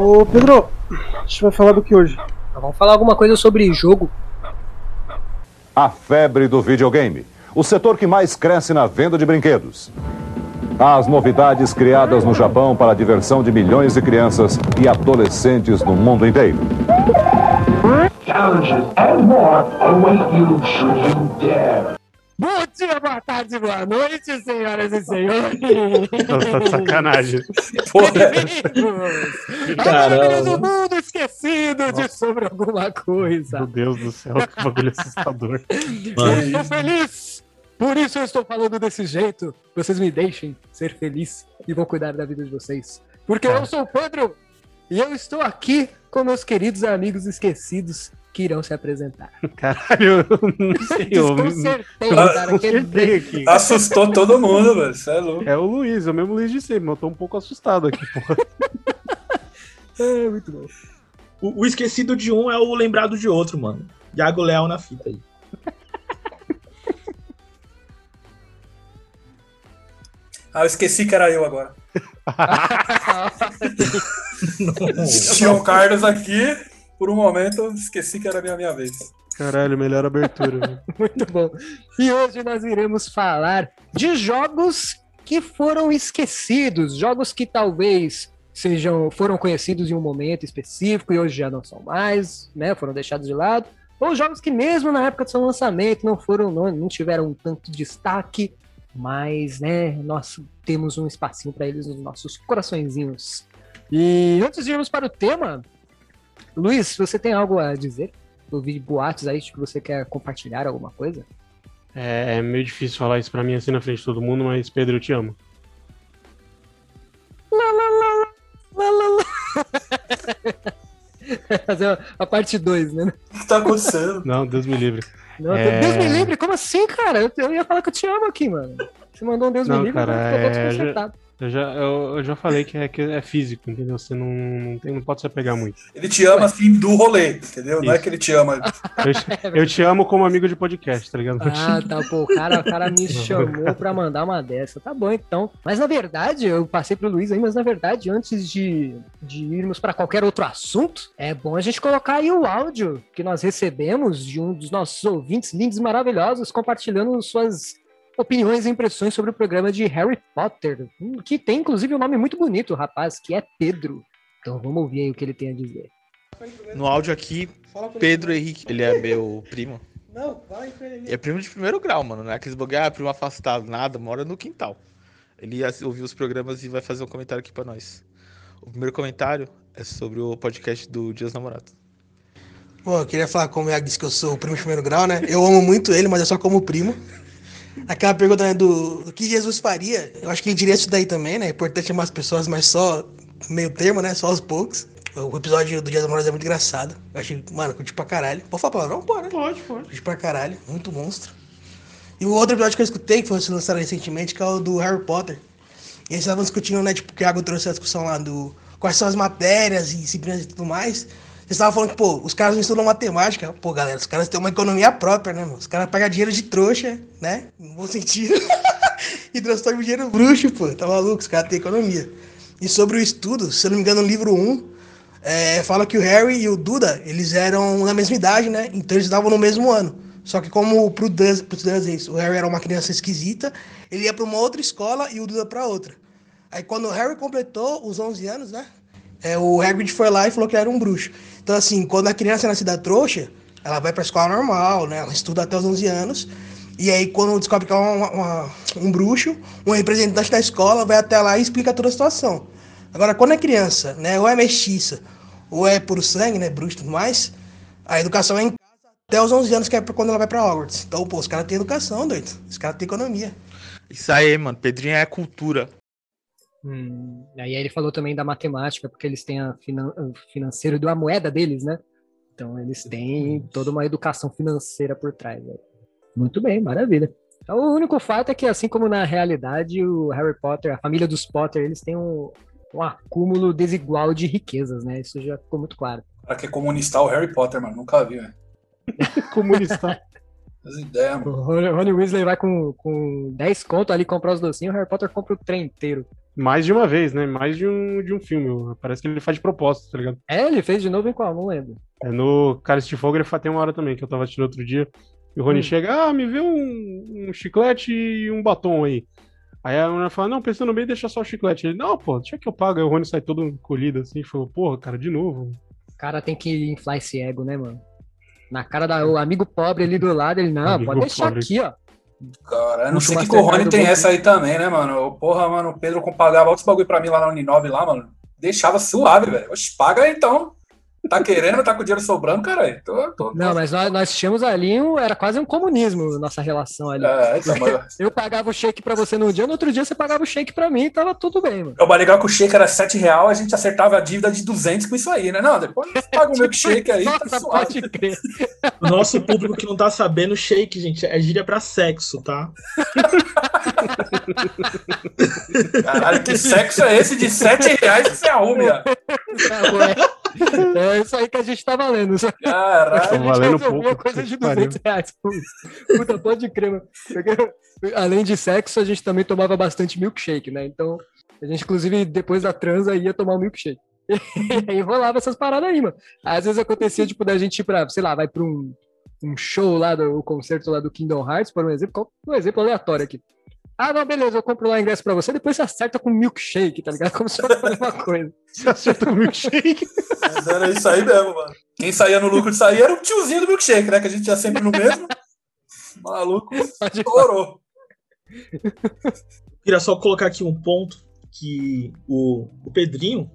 Ô Pedro, a gente vai falar do que hoje? Vamos falar alguma coisa sobre jogo. A febre do videogame. O setor que mais cresce na venda de brinquedos. As novidades criadas no Japão para a diversão de milhões de crianças e adolescentes no mundo inteiro. Challenges and more await you should you dare. Bom dia, boa tarde, boa noite, senhoras e senhores. Tá de sacanagem. Bem-vindos Caramba. ao mundo esquecido de sobre alguma coisa. Meu Deus do céu, que bagulho assustador. Eu estou feliz. Por isso eu estou falando desse jeito. Vocês me deixem ser feliz e vou cuidar da vida de vocês. Porque eu sou o Pedro e eu estou aqui com meus queridos amigos esquecidos que irão se apresentar. Caralho, eu não sei. Eu Desconcertei, cara. aquele- acertei aqui. Assustou todo mundo, velho. Você é louco. É o Luiz, é o mesmo Luiz de sempre, mas eu tô um pouco assustado aqui, porra. É, muito bom. O, o esquecido de um é o lembrado de outro, mano. Iago Leal na fita aí. Ah, eu esqueci que era eu agora. Tinha o Carlos aqui, por um momento, eu esqueci que era a minha, minha vez. Caralho, melhor abertura. velho. Muito bom. E hoje nós iremos falar de jogos que foram esquecidos, jogos que talvez sejam foram conhecidos em um momento específico e hoje já não são mais, né? Foram deixados de lado, ou jogos que mesmo na época do seu lançamento não foram não, não tiveram tanto destaque, mas né, nós temos um espacinho para eles nos nossos coraçõezinhos. E antes de irmos para o tema, Luiz, você tem algo a dizer? Eu vi boatos aí que você quer compartilhar alguma coisa? É, é meio difícil falar isso pra mim assim na frente de todo mundo, mas Pedro, eu te amo. Lá, lá, lá, lá, lá, lá. Fazer a, a parte 2, né? O que tá acontecendo? Não, Deus me livre. Não, É. Deus me livre, como assim, cara? Eu, eu ia falar que eu te amo aqui, mano. Você mandou um Deus Não, me livre, cara, eu tô todo é, desconcertado. Eu já, eu, eu já falei que é, que é físico, entendeu? Você não, não, tem, não pode se apegar muito. Ele te ama assim do rolê, entendeu? Não é Isso. que ele te ama. Eu, te- eu te amo como amigo de podcast, tá ligado? Ah, tá, pô, o cara, o cara me chamou pra mandar uma dessa. Tá bom, então. Mas na verdade, eu passei pro Luiz aí, mas na verdade, antes de, de irmos pra qualquer outro assunto, é bom a gente colocar aí o áudio que nós recebemos de um dos nossos ouvintes lindos e maravilhosos, compartilhando suas opiniões e impressões sobre o programa de Harry Potter, hum, que tem inclusive um nome muito bonito, rapaz, que é Pedro. Então vamos ouvir aí o que ele tem a dizer. No áudio aqui, Pedro Henrique, ele é meu primo. Não, vai com ele. É primo de primeiro grau, mano. Não é aqueles bagulho, ah, primo afastado, nada, mora no quintal. Ele ouviu os programas e vai fazer um comentário aqui pra nós. O primeiro comentário é sobre o podcast do Dias Namorados. Pô, eu queria falar como o Iago disse que eu sou o primo de primeiro grau, né? Eu amo muito ele, mas é só como primo. Aquela pergunta né, do que Jesus faria, eu acho que ele diria isso daí também, né? É importante amar as pessoas, mas só meio termo, né? Só aos poucos. O episódio do Dia dos Namorados é muito engraçado. Eu achei, mano, curti pra caralho. Pode falar palavrão? Pode, né? Pode, pode. Curti pra caralho, muito monstro. E o outro episódio que eu escutei, que foi lançado recentemente, que é o do Harry Potter. E eles estavam discutindo, né? Tipo, o Iago trouxe a discussão lá do quais são as matérias e disciplinas e tudo mais. Vocês estavam falando que, pô, os caras não estudam matemática. Pô, galera, os caras têm uma economia própria, né, mano? Os caras pegam dinheiro de trouxa, né? No bom sentido. e transformam dinheiro bruxo, pô. Tá maluco? Os caras têm economia. E sobre o estudo, se eu não me engano, no livro 1, é, fala que o Harry e o Duda, eles eram na mesma idade, né? Então eles estavam no mesmo ano. Só que como pro Dursleys, o Harry era uma criança esquisita, ele ia pra uma outra escola e o Duda pra outra. Aí quando o Harry completou os 11 anos, né? É, o Hagrid foi lá e falou que era um bruxo. Então assim, quando a criança é nascida trouxa, ela vai pra escola normal, né? Ela estuda até os 11 anos. E aí quando descobre que é uma- uma- um bruxo, um representante da escola vai até lá e explica toda a situação. Agora, quando é criança, né? Ou é mestiça, ou é puro sangue, né? Bruxo e tudo mais, a educação é em casa até os 11 anos, que é quando ela vai pra Hogwarts. Então, pô, os caras têm educação, doido. Os caras têm economia. Isso aí, mano. Pedrinho é cultura. Hum, aí ele falou também da matemática, porque eles têm a finan o financeiro da moeda deles, né? Então eles têm toda uma educação financeira por trás. né? Muito bem, maravilha. Então, o único fato é que, assim como na realidade, o Harry Potter, a família dos Potter, eles têm um, um acúmulo desigual de riquezas, né? Isso já ficou muito claro. Pra que comunistar o Harry Potter, mano? Nunca vi, velho. Comunista. As ideias, mano. O Rony Rony Weasley vai com, com 10 conto ali comprar os docinhos, o Harry Potter compra o trem inteiro. Mais de uma vez, né? Mais de um, de um filme. Parece que ele faz de propósito, tá ligado? É, ele fez de novo em qual? Não lembro. É no Cálice de Fogo, ele tem uma hora também, que eu tava assistindo outro dia. E o Rony Hum. chega, ah, me vê um, um chiclete e um batom aí. Aí a mulher fala, não, pensando bem, deixa só o chiclete. Ele, não, pô, deixa que eu pago. Aí o Rony sai todo encolhido assim, e falou, porra, cara, de novo. O cara tem que inflar esse ego, né, mano? Na cara do amigo pobre ali do lado, ele, não, Amigo pode deixar pobre. aqui, ó. Cara, eu não sei que, o Rony tem essa aí também, né, mano? Porra, mano, o Pedro pagava outros bagulho pra mim lá na Uninove lá, mano. Deixava suave, velho. Oxe, paga então. Tá querendo, tá com o dinheiro sobrando, caralho. Tô, tô, Não, mas nós, nós tínhamos ali, um, era quase um comunismo nossa relação ali. É, então, mas Eu pagava o shake pra você num dia, no outro dia você pagava o shake pra mim e tava tudo bem, mano. mais legal que o shake era 7 real, a gente acertava a dívida de 200 com isso aí, né? Não, depois paga o milkshake aí, tá Nossa, suave. pode crer. O nosso público que não tá sabendo, shake, gente, é gíria pra sexo, tá? Caralho, que sexo é esse de 7 reais que você arrume, ó? É isso aí que a gente tá valendo. Que a Caralho. gente valendo resolveu pouco, coisa de que pariu. 200 reais. Puta, pode crer, mano. Além de sexo, a gente também tomava bastante milkshake, né? Então, a gente, inclusive, depois da transa, ia tomar um milkshake. E aí rolava essas paradas aí, mano. Às vezes acontecia, tipo, da gente ir pra, sei lá, vai pra um, um show lá, do o concerto lá do Kingdom Hearts, por um exemplo, qual- um exemplo aleatório aqui. Ah, não, beleza, eu compro lá o ingresso pra você, depois você acerta com milkshake, tá ligado? Como se fosse a mesma coisa. Você acerta o milkshake. Mas era isso aí mesmo, mano. Quem saía no lucro de sair era o tiozinho do milkshake, né? Que a gente ia sempre no mesmo. Maluco, estourou. Queria só colocar aqui um ponto que o, o Pedrinho,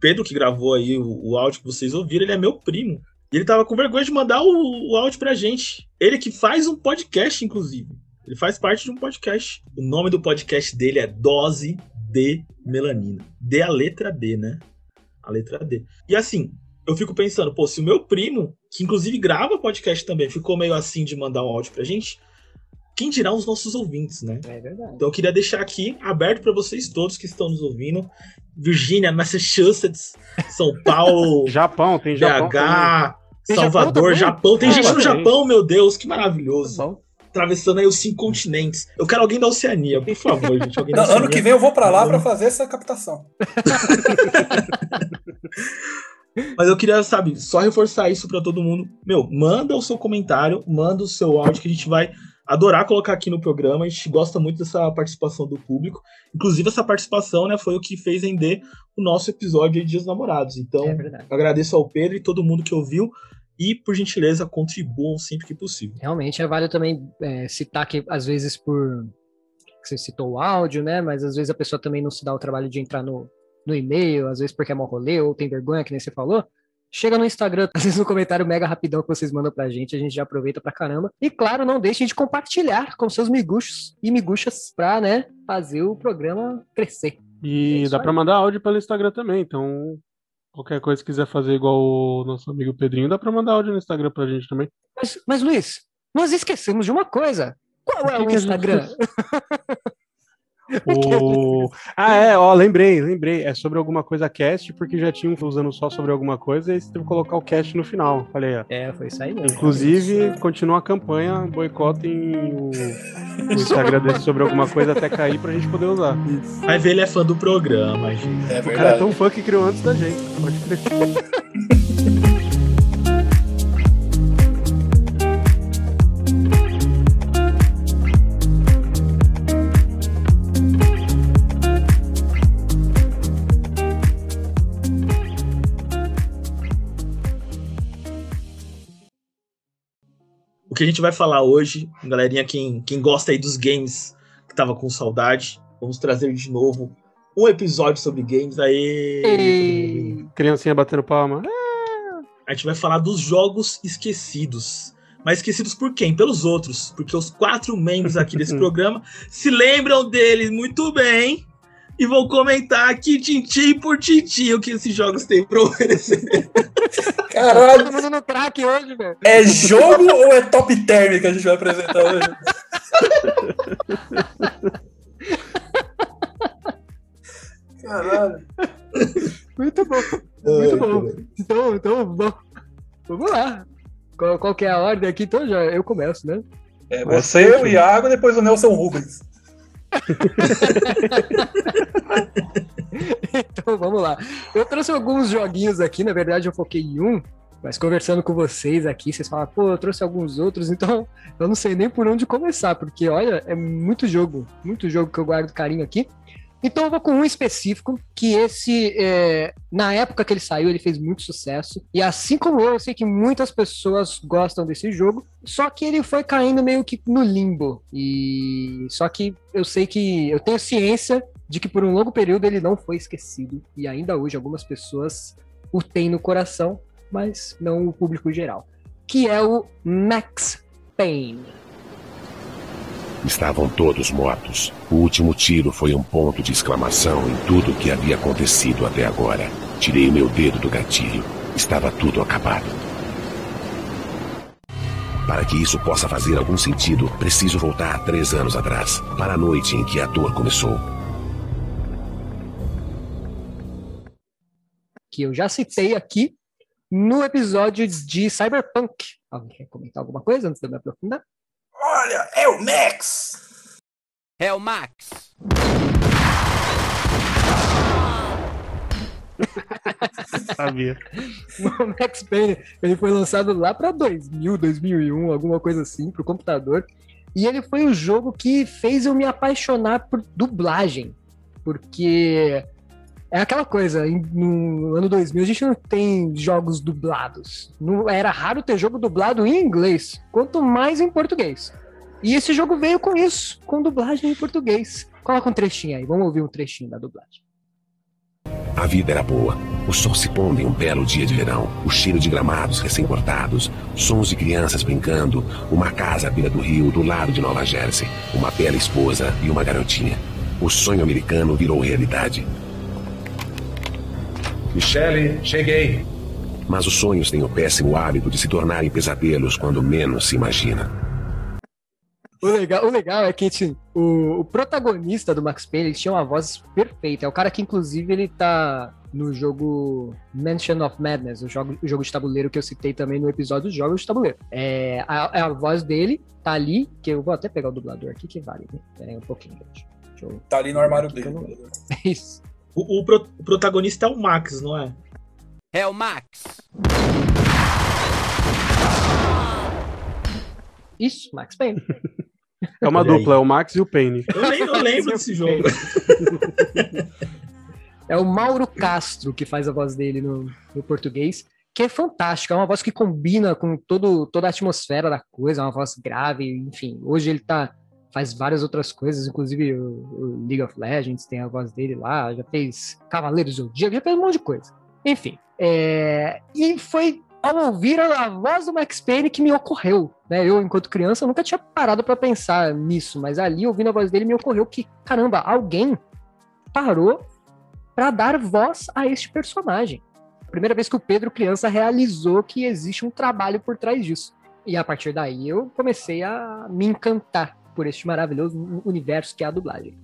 Pedro que gravou aí o, o áudio que vocês ouviram, ele é meu primo. E ele tava com vergonha de mandar o, o áudio pra gente. Ele que faz um podcast, inclusive. Ele faz parte de um podcast. O nome do podcast dele é Dose de Melanina. D a letra D, né? A letra D. E assim, eu fico pensando, pô, se o meu primo, que inclusive grava podcast também, ficou meio assim de mandar um áudio pra gente, quem dirá os nossos ouvintes, né? É verdade. Então eu queria deixar aqui aberto para vocês todos que estão nos ouvindo. Virgínia, Massachusetts, São Paulo, Japão, tem Japão. BH, Tem Salvador, Japão Japão. Tem Ah, gente no. Japão, meu Deus, que maravilhoso. Bom, Atravessando aí os cinco continentes. Eu quero alguém da Oceania, por favor, gente. Alguém da Não, ano que vem eu vou pra lá pra fazer essa captação. Mas eu queria, sabe, só reforçar isso pra todo mundo. Meu, manda o seu comentário, manda o seu áudio que a gente vai adorar colocar aqui no programa. A gente gosta muito dessa participação do público. Inclusive, essa participação, né, foi o que fez render o nosso episódio de Dias Namorados. Então, é eu agradeço ao Pedro e todo mundo que ouviu. E, por gentileza, contribuam sempre que possível. Realmente é válido também é, citar que, às vezes, por. Você citou o áudio, né? Mas às vezes a pessoa também não se dá o trabalho de entrar no, no e-mail, às vezes porque é mau rolê ou tem vergonha, que nem você falou. Chega no Instagram, às vezes no comentário mega rapidão que vocês mandam pra gente, a gente já aproveita pra caramba. E claro, não deixem de compartilhar com seus miguxos e miguxas pra, né, fazer o programa crescer. É E isso dá aí. pra mandar áudio pelo Instagram também, então qualquer coisa que quiser fazer igual o nosso amigo Pedrinho, dá pra mandar áudio no Instagram pra gente também. Mas, mas Luiz, nós esquecemos de uma coisa. Qual é O que o que gente Instagram? O... Ah, é, ó, lembrei, lembrei. É sobre alguma coisa cast, porque já tinham usando só sobre alguma coisa, e você teve que colocar o cast no final. Falei, ó. É, foi isso aí mesmo. Inclusive, continua a campanha, boicotem o, o Instagram desse sobre alguma coisa até cair pra gente poder usar. Vai ver, ele é fã do programa, gente. É O cara é tão fã que criou antes da gente. Pode crer. que a gente vai falar hoje, galerinha, quem, quem gosta aí dos games, que tava com saudade, vamos trazer de novo um episódio sobre games. Aí, Ei. Criancinha batendo palma. a gente vai falar dos jogos esquecidos. Mas esquecidos por quem? Pelos outros. Porque os quatro membros aqui desse programa se lembram deles muito bem e vão comentar aqui, tintim por tintim, o que esses jogos têm pra oferecer. Caralho, Todo mundo no crack hoje, velho. é jogo ou é top term que a gente vai apresentar hoje? Caralho. Muito bom. Muito bom. Então, então bom. vamos lá. Qual, qual que é a ordem aqui? Então já eu começo, né? É você, o Iago e depois o Nelson Rubens. Então vamos lá. Eu trouxe alguns joguinhos aqui, na verdade eu foquei em um, mas conversando com vocês aqui, vocês falam, pô, eu trouxe alguns outros, então eu não sei nem por onde começar, porque olha, é muito jogo, muito jogo que eu guardo carinho aqui. Então eu vou com um específico, que esse, é, na época que ele saiu, ele fez muito sucesso. E assim como eu, eu sei que muitas pessoas gostam desse jogo, só que ele foi caindo meio que no limbo. E só que eu sei que eu tenho ciência de que por um longo período ele não foi esquecido. E ainda hoje algumas pessoas o têm no coração, mas não o público geral. Que é o Max Payne. Estavam todos mortos. O último tiro foi um ponto de exclamação em tudo o que havia acontecido até agora. Tirei meu dedo do gatilho. Estava tudo acabado. Para que isso possa fazer algum sentido, preciso voltar três anos atrás, para a noite em que a dor começou. Que eu já citei aqui no episódio de Cyberpunk. Alguém quer comentar alguma coisa antes de eu me aprofundar? Olha, é o Max! É o Max! Sabia. O Max Payne, ele foi lançado lá para 2000, 2001, alguma coisa assim, pro computador. E ele foi o jogo que fez eu me apaixonar por dublagem. Porque é aquela coisa, em- no ano 2000 a gente não tem jogos dublados. Não, era raro ter jogo dublado em inglês, quanto mais em português. E esse jogo veio com isso, com dublagem em português. Coloca um trechinho aí, vamos ouvir um trechinho da dublagem. A vida era boa. O sol se pondo em um belo dia de verão, o cheiro de gramados recém-cortados, sons de crianças brincando, uma casa à beira do rio do lado de Nova Jersey, uma bela esposa e uma garotinha. O sonho americano virou realidade. Michele, cheguei. Mas os sonhos têm o péssimo hábito de se tornarem pesadelos quando menos se imagina. O legal, o legal é que assim, o, o protagonista do Max Payne ele tinha uma voz perfeita. É o cara que, inclusive, ele tá no jogo Mansion of Madness, o jogo, o jogo de tabuleiro que eu citei também no episódio dos Jogos de Tabuleiro. É, a, a voz dele tá ali, que eu vou até pegar o dublador aqui, que vale, né? Pera aí um pouquinho, gente. Eu... Tá ali no armário dele. não- É isso. O, o pro- o protagonista é o Max, não é? É o Max! Isso, Max Payne. É uma dupla, é o Max e o Payne. Eu, nem, eu lembro desse jogo. É o Mauro Castro que faz a voz dele no, no português, que é fantástica, é uma voz que combina com todo, toda a atmosfera da coisa, é uma voz grave, enfim. Hoje ele tá faz várias outras coisas, inclusive o, o League of Legends tem a voz dele lá, já fez Cavaleiros do Zodíaco, já fez um monte de coisa. Enfim, é, e foi ao ouvir a voz do Max Payne que me ocorreu, né? Eu, enquanto criança, nunca tinha parado para pensar nisso, mas ali, ouvindo a voz dele, me ocorreu que, caramba, alguém parou para dar voz a este personagem. Primeira vez que o Pedro criança realizou que existe um trabalho por trás disso. E a partir daí eu comecei a me encantar por este maravilhoso universo que é a dublagem.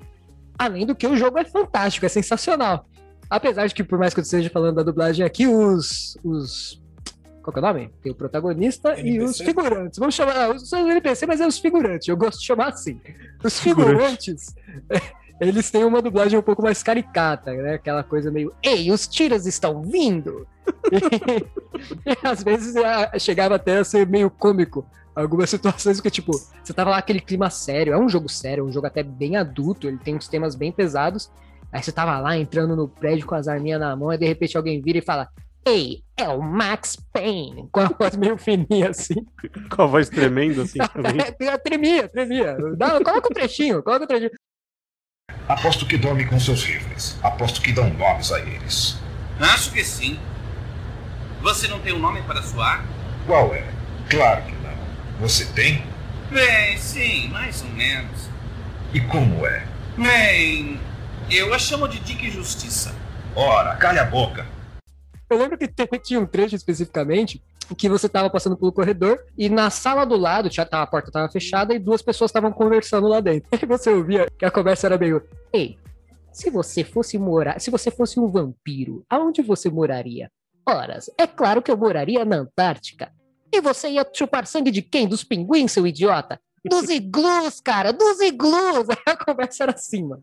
Além do que o jogo é fantástico, é sensacional. Apesar de que, por mais que eu esteja falando da dublagem aqui, os. os qual que é o nome? Tem o protagonista e os NPC? figurantes. Vamos chamar. ah, Os NPC, mas é os figurantes. Eu gosto de chamar assim. Os Figurante. figurantes. Eles têm uma dublagem um pouco mais caricata, né? Aquela coisa meio, ei, os tiros estão vindo! e, e às vezes ah, chegava até a ser meio cômico. Algumas situações que, tipo, você tava lá aquele clima sério, é um jogo sério, é um jogo até bem adulto, ele tem uns temas bem pesados. Aí você tava lá entrando no prédio com as arminhas na mão, e de repente alguém vira e fala: Ei, é o Max Payne! Com a voz meio fininha assim. Com a voz tremendo assim também. tremia, tremia. Dá, coloca um trechinho, coloca um trechinho. Aposto que dorme com seus rifles. Aposto que dão nomes a eles. Acho que sim. Você não tem um nome para sua arma? Qual é? Claro que não. Você tem? Bem, sim, mais ou menos. E como é? Bem, eu a chamo de Dick Justiça. Ora, calha a boca. Eu lembro que te- tinha um trecho especificamente que você tava passando pelo corredor e na sala do lado, já tava, a porta tava fechada e duas pessoas estavam conversando lá dentro. E você ouvia que a conversa era meio: Ei, se você fosse morar, se você fosse um vampiro, aonde você moraria? Horas, é claro que eu moraria na Antártica. E você ia chupar sangue de quem? Dos pinguins, seu idiota? Dos iglus, cara, dos iglus! A conversa era assim, mano.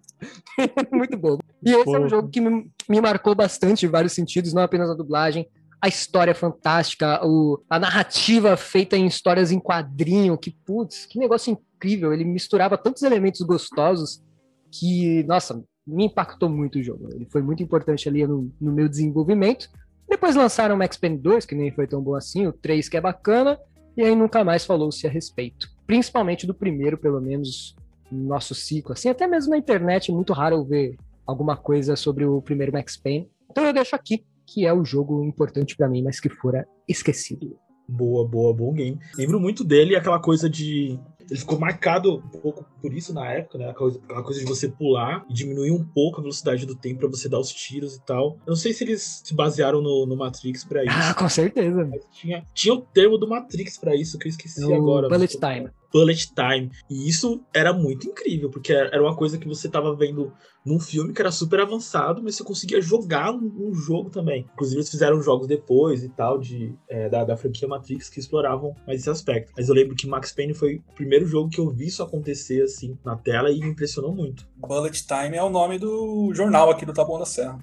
Muito bom. E esse é um jogo que me, me marcou bastante em vários sentidos, não apenas a dublagem, a história fantástica, o, a narrativa feita em histórias em quadrinho, que, putz, que negócio incrível. Ele misturava tantos elementos gostosos que, nossa, me impactou muito o jogo. Ele foi muito importante ali no, no meu desenvolvimento. Depois lançaram o Max Payne 2, que nem foi tão bom assim, o 3, que é bacana, e aí nunca mais falou-se a respeito. Principalmente do primeiro, pelo menos, no nosso ciclo. Assim, até mesmo na internet, é muito raro eu ver alguma coisa sobre o primeiro Max Payne. Então eu deixo aqui, que é o jogo importante para mim, mas que fora esquecido. Boa, boa, bom game. Lembro muito dele aquela coisa de ele ficou marcado um pouco por isso na época, né? Aquela coisa, de você pular e diminuir um pouco a velocidade do tempo para você dar os tiros e tal. Eu não sei se eles se basearam no, no Matrix para isso. Ah, com certeza. Mas tinha, tinha o termo do Matrix para isso que eu esqueci O agora. Bullet Time. Bullet Time. E isso era muito incrível, porque era uma coisa que você tava vendo num filme que era super avançado, mas você conseguia jogar um, um jogo também. Inclusive, eles fizeram jogos depois e tal, de, é, da, da franquia Matrix, que exploravam mais esse aspecto. Mas eu lembro que Max Payne foi o primeiro jogo que eu vi isso acontecer assim na tela e me impressionou muito. Bullet Time é o nome do jornal aqui do Taboão da Serra.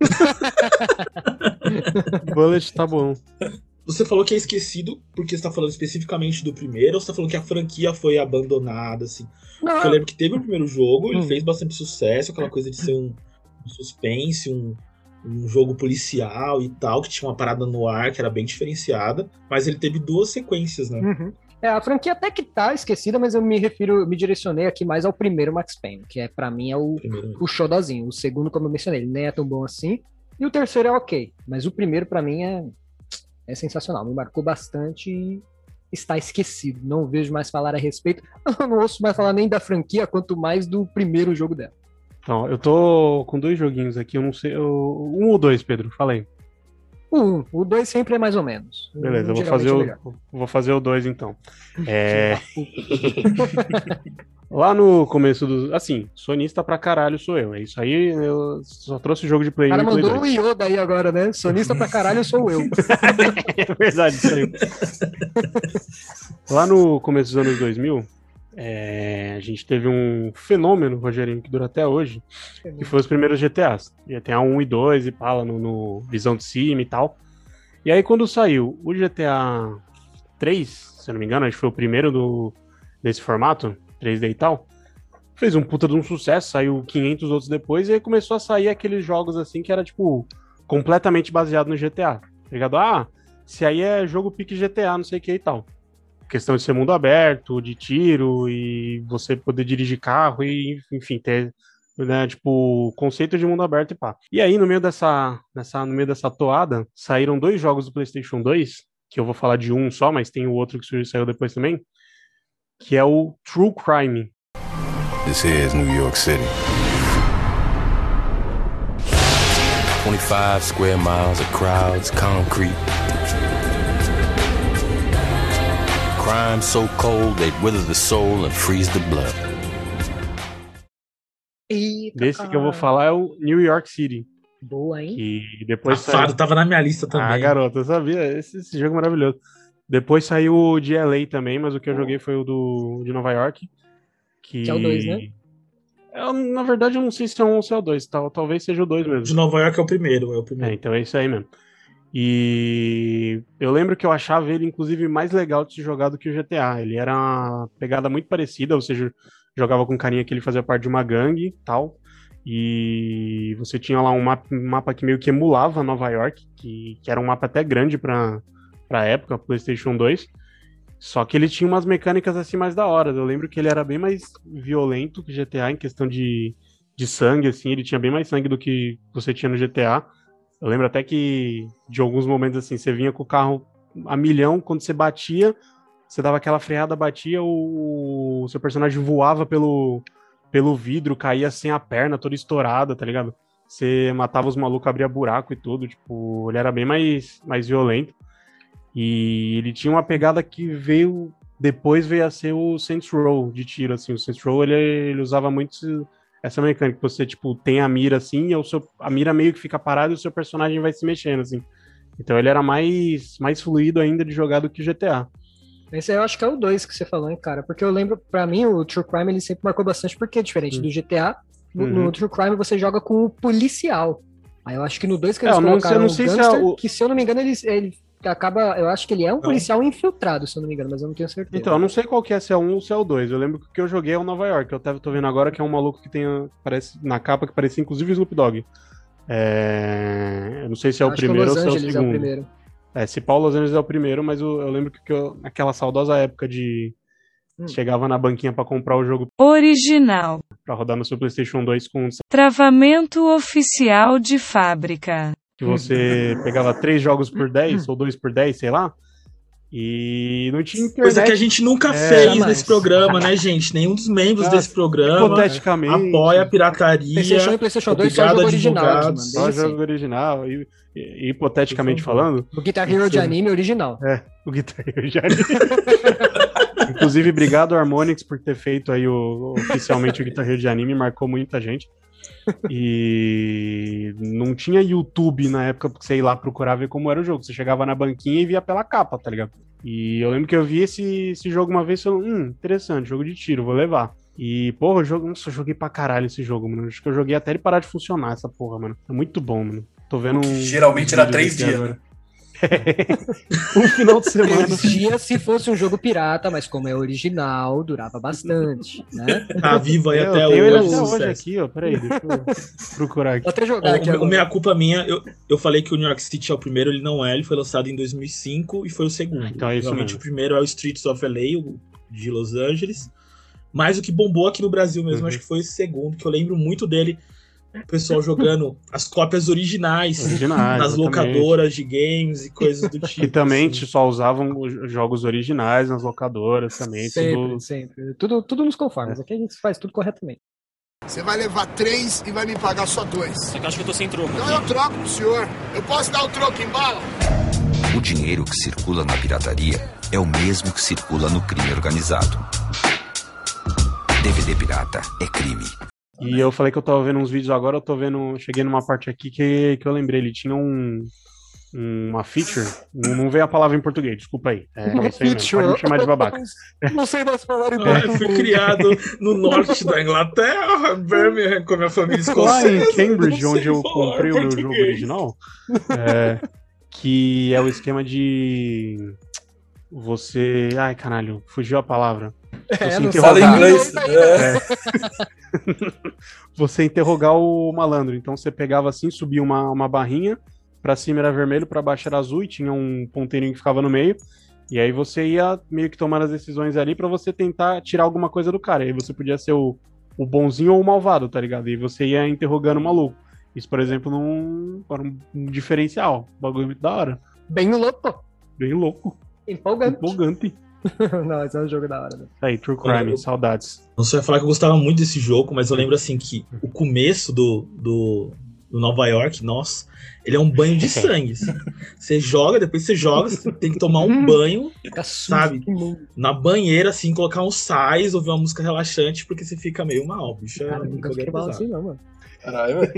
Bullet tá bom. Você falou que é esquecido porque você tá falando especificamente do primeiro, ou você tá falando que a franquia foi abandonada, assim? Não, Porque eu lembro que teve o primeiro jogo, ele Hum. fez bastante sucesso, aquela coisa de ser um, um suspense, um, um jogo policial e tal, que tinha uma parada no ar que era bem diferenciada, mas ele teve duas sequências, né? Uhum. É, a franquia até que tá esquecida, mas eu me refiro, me direcionei aqui mais ao primeiro Max Payne, que é para mim é o, Primeiro. o showzinho. O segundo, como eu mencionei, ele nem é tão bom assim. E o terceiro é ok, mas o primeiro para mim é, é sensacional, me marcou bastante e está esquecido. Não vejo mais falar a respeito. Eu não ouço mais falar nem da franquia, quanto mais do primeiro jogo dela. Então, eu tô com dois joguinhos aqui, eu não sei. eu- Um ou dois, Pedro? Falei. O um, o dois sempre é mais ou menos. Beleza, eu vou fazer, é o, melhor. vou fazer o dois então. É. Lá no começo do. Assim, sonista pra caralho sou eu. É isso aí, eu só trouxe jogo de Play O 1 cara e mandou 2. o Yoda aí agora, né? Sonista pra caralho sou eu. É verdade, isso aí. Lá no começo dos anos 2000, é, a gente teve um fenômeno, Rogerinho, que dura até hoje, que foi os primeiros GTAs. GTA 1 e 2 e pala no, no visão de cima e tal. E aí quando saiu o GTA 3, se eu não me engano, acho que foi o primeiro do, desse formato, 3D e tal, fez um puta de um sucesso, saiu 500 outros depois, e aí começou a sair aqueles jogos assim que era, tipo, completamente baseado no GTA. Tá ligado? Ah, se aí é jogo pique GTA, não sei o que e tal. Questão de ser mundo aberto, de tiro e você poder dirigir carro e, enfim, ter, né, tipo, conceito de mundo aberto e pá. E aí, no meio dessa, nessa, no meio dessa toada, saíram dois jogos do PlayStation 2, que eu vou falar de um só, mas tem o outro que saiu depois também, que é o True Crime. This is New York City. 25 square miles of crowds, concrete. Crime so cold they wither the soul and freeze the blood. Eita, Desse que eu vou falar é o New York City. Boa, hein? Que depois Safado, tava na minha lista também. Ah, garoto, eu sabia. Esse, esse jogo é maravilhoso. Depois saiu o de LA também, mas o que eu joguei foi o do de Nova York. Que, Que é o dois, né? Eu, na verdade, eu não sei se é um ou se é o dois. Tal, talvez seja o dois mesmo. De Nova York é o primeiro, é o É, primeiro. então é isso aí mesmo. E eu lembro que eu achava ele, inclusive, mais legal de se jogar do que o GTA. Ele era uma pegada muito parecida, ou seja, jogava com carinha que ele fazia parte de uma gangue tal. E você tinha lá um mapa, um mapa que meio que emulava Nova York, que, que era um mapa até grande pra, pra época, PlayStation 2. Só que ele tinha umas mecânicas assim mais da hora. Eu lembro que ele era bem mais violento que GTA em questão de, de sangue, assim. Ele tinha bem mais sangue do que você tinha no GTA. Eu lembro até que de alguns momentos assim, você vinha com o carro a milhão, quando você batia, você dava aquela freada, batia, o, o seu personagem voava pelo, pelo vidro, caía sem a perna, toda estourada, tá ligado? Você matava os malucos, abria buraco e tudo, tipo, ele era bem mais, mais violento. E ele tinha uma pegada que veio depois veio a ser o Saints Row de tiro, assim. O Saints Row, ele, ele usava muito essa mecânica, que você, tipo, tem a mira assim, e o seu, a mira meio que fica parada e o seu personagem vai se mexendo, assim. Então ele era mais, mais fluido ainda de jogar do que o GTA. Esse eu acho que é o 2 que você falou, hein, cara? Porque eu lembro, pra mim, o True Crime ele sempre marcou bastante, porque diferente do GTA, no, no Uhum. True Crime você joga com o policial. Aí eu acho que no 2 que É, eles não sei- colocaram eu não sei se é o- que se eu não me engano, ele, ele acaba. Eu acho que ele é um policial infiltrado, se eu não me engano, mas eu não tenho certeza. Então, eu não sei qual que é, se é um ou se é o 2. Eu lembro que o que eu joguei é o Nova York. Eu tava, tô vendo agora que é um maluco que tem. Parece, na capa que parecia inclusive o Snoop Dogg. É, eu não sei se é o Acho que primeiro Los ou se é o Angeles é o segundo. primeiro. É, se Paulo Los Angeles é o primeiro, mas eu, eu lembro que, que eu, naquela saudosa época de. Hum. Chegava na banquinha pra comprar o jogo Original. pra rodar no seu PlayStation 2 com Travamento oficial de fábrica. Que você pegava três jogos por 10 ou dois por 10, sei lá. E não tinha internet. Coisa que a gente nunca É, fez jamais. nesse programa, né, gente? Nenhum dos membros Ah, desse programa hipoteticamente. apoia a pirataria. PlayStation e PlayStation 2 só jogo original. Só jogo original. E, e- hipoteticamente falando. O Guitar Hero de anime original. É, o Guitar Hero já. Inclusive, obrigado Harmonix por ter feito aí o, oficialmente o Guitar Hero de anime, marcou muita gente. E não tinha YouTube na época pra você ir lá procurar ver como era o jogo. Você chegava na banquinha e via pela capa, tá ligado? E eu lembro que eu vi esse, esse jogo uma vez e falei, hum, interessante, jogo de tiro, vou levar. E, porra, eu jogo, nossa, eu joguei pra caralho esse jogo, mano. Acho que eu joguei até ele parar de funcionar, essa porra, mano. É muito bom, mano. Tô vendo um. Geralmente era três dias, agora. um final de semana. Dias se fosse um jogo pirata, mas como é original, durava bastante, né? Tá vivo aí Eu até ele hoje. até hoje aqui, ó. Peraí, deixa eu procurar aqui. Vou até jogar Ó, aqui o, o minha culpa minha, eu, eu falei que o New York City é o primeiro, ele não é, ele foi lançado em 2005 e foi o segundo. Então é isso Realmente mesmo. o primeiro é o Streets of LA, o de Los Angeles. Mas o que bombou aqui no Brasil mesmo, Uhum. acho que foi esse segundo, que eu lembro muito dele. O pessoal jogando as cópias originais, Originais, nas exatamente. locadoras de games e coisas do tipo. Que também assim. só usavam os jogos originais nas locadoras também. Sempre, tudo- sempre. Tudo, tudo nos conformes. Aqui a gente faz tudo corretamente. Você vai levar três e vai me pagar só dois. Só que eu acho que eu tô sem troco. Então eu troco pro senhor. Eu posso dar o troco em bala? O dinheiro que circula na pirataria é o mesmo que circula no crime organizado. DVD pirata é crime. E eu falei que eu tava vendo uns vídeos agora, eu tô vendo. Cheguei numa parte aqui que, que eu lembrei. Ele tinha um. Uma feature. Não, não veio a palavra em português, desculpa aí. É, é mesmo. Pode me chamar de babaca. Não sei mais falar em eu fui criado no norte da Inglaterra, Birmingham, com a minha família Lá em escocesa. Cambridge, onde eu comprei o meu jogo original, é, que é o esquema de você. Ai, caralho, fugiu a palavra. É, Você não Fala interrogar- inglês. É. Você interrogar o malandro. Então você pegava assim, subia uma, uma barrinha, pra cima era vermelho, pra baixo era azul e tinha um ponteirinho que ficava no meio. E aí você ia meio que tomando as decisões ali pra você tentar tirar alguma coisa do cara. E aí você podia ser o, o bonzinho ou o malvado, tá ligado? E você ia interrogando o maluco. Isso, por exemplo, num, era um, um diferencial. Um bagulho muito da hora. Bem louco. Bem louco. Empolgante. Empolgante. não, esse é um jogo da hora, né? Aí, True Crime, Eu- saudades. Não sei falar que eu gostava muito desse jogo, mas eu lembro assim que o começo do, do, do Nova York, nossa, ele é um banho de sangue. assim. Você joga, depois você joga, você tem que tomar um banho, sabe? Na banheira, assim, colocar um sais, ouvir uma música relaxante, porque você fica meio mal, bicho. É Cara, um nunca fiquei mal assim, não, mano. Caralho.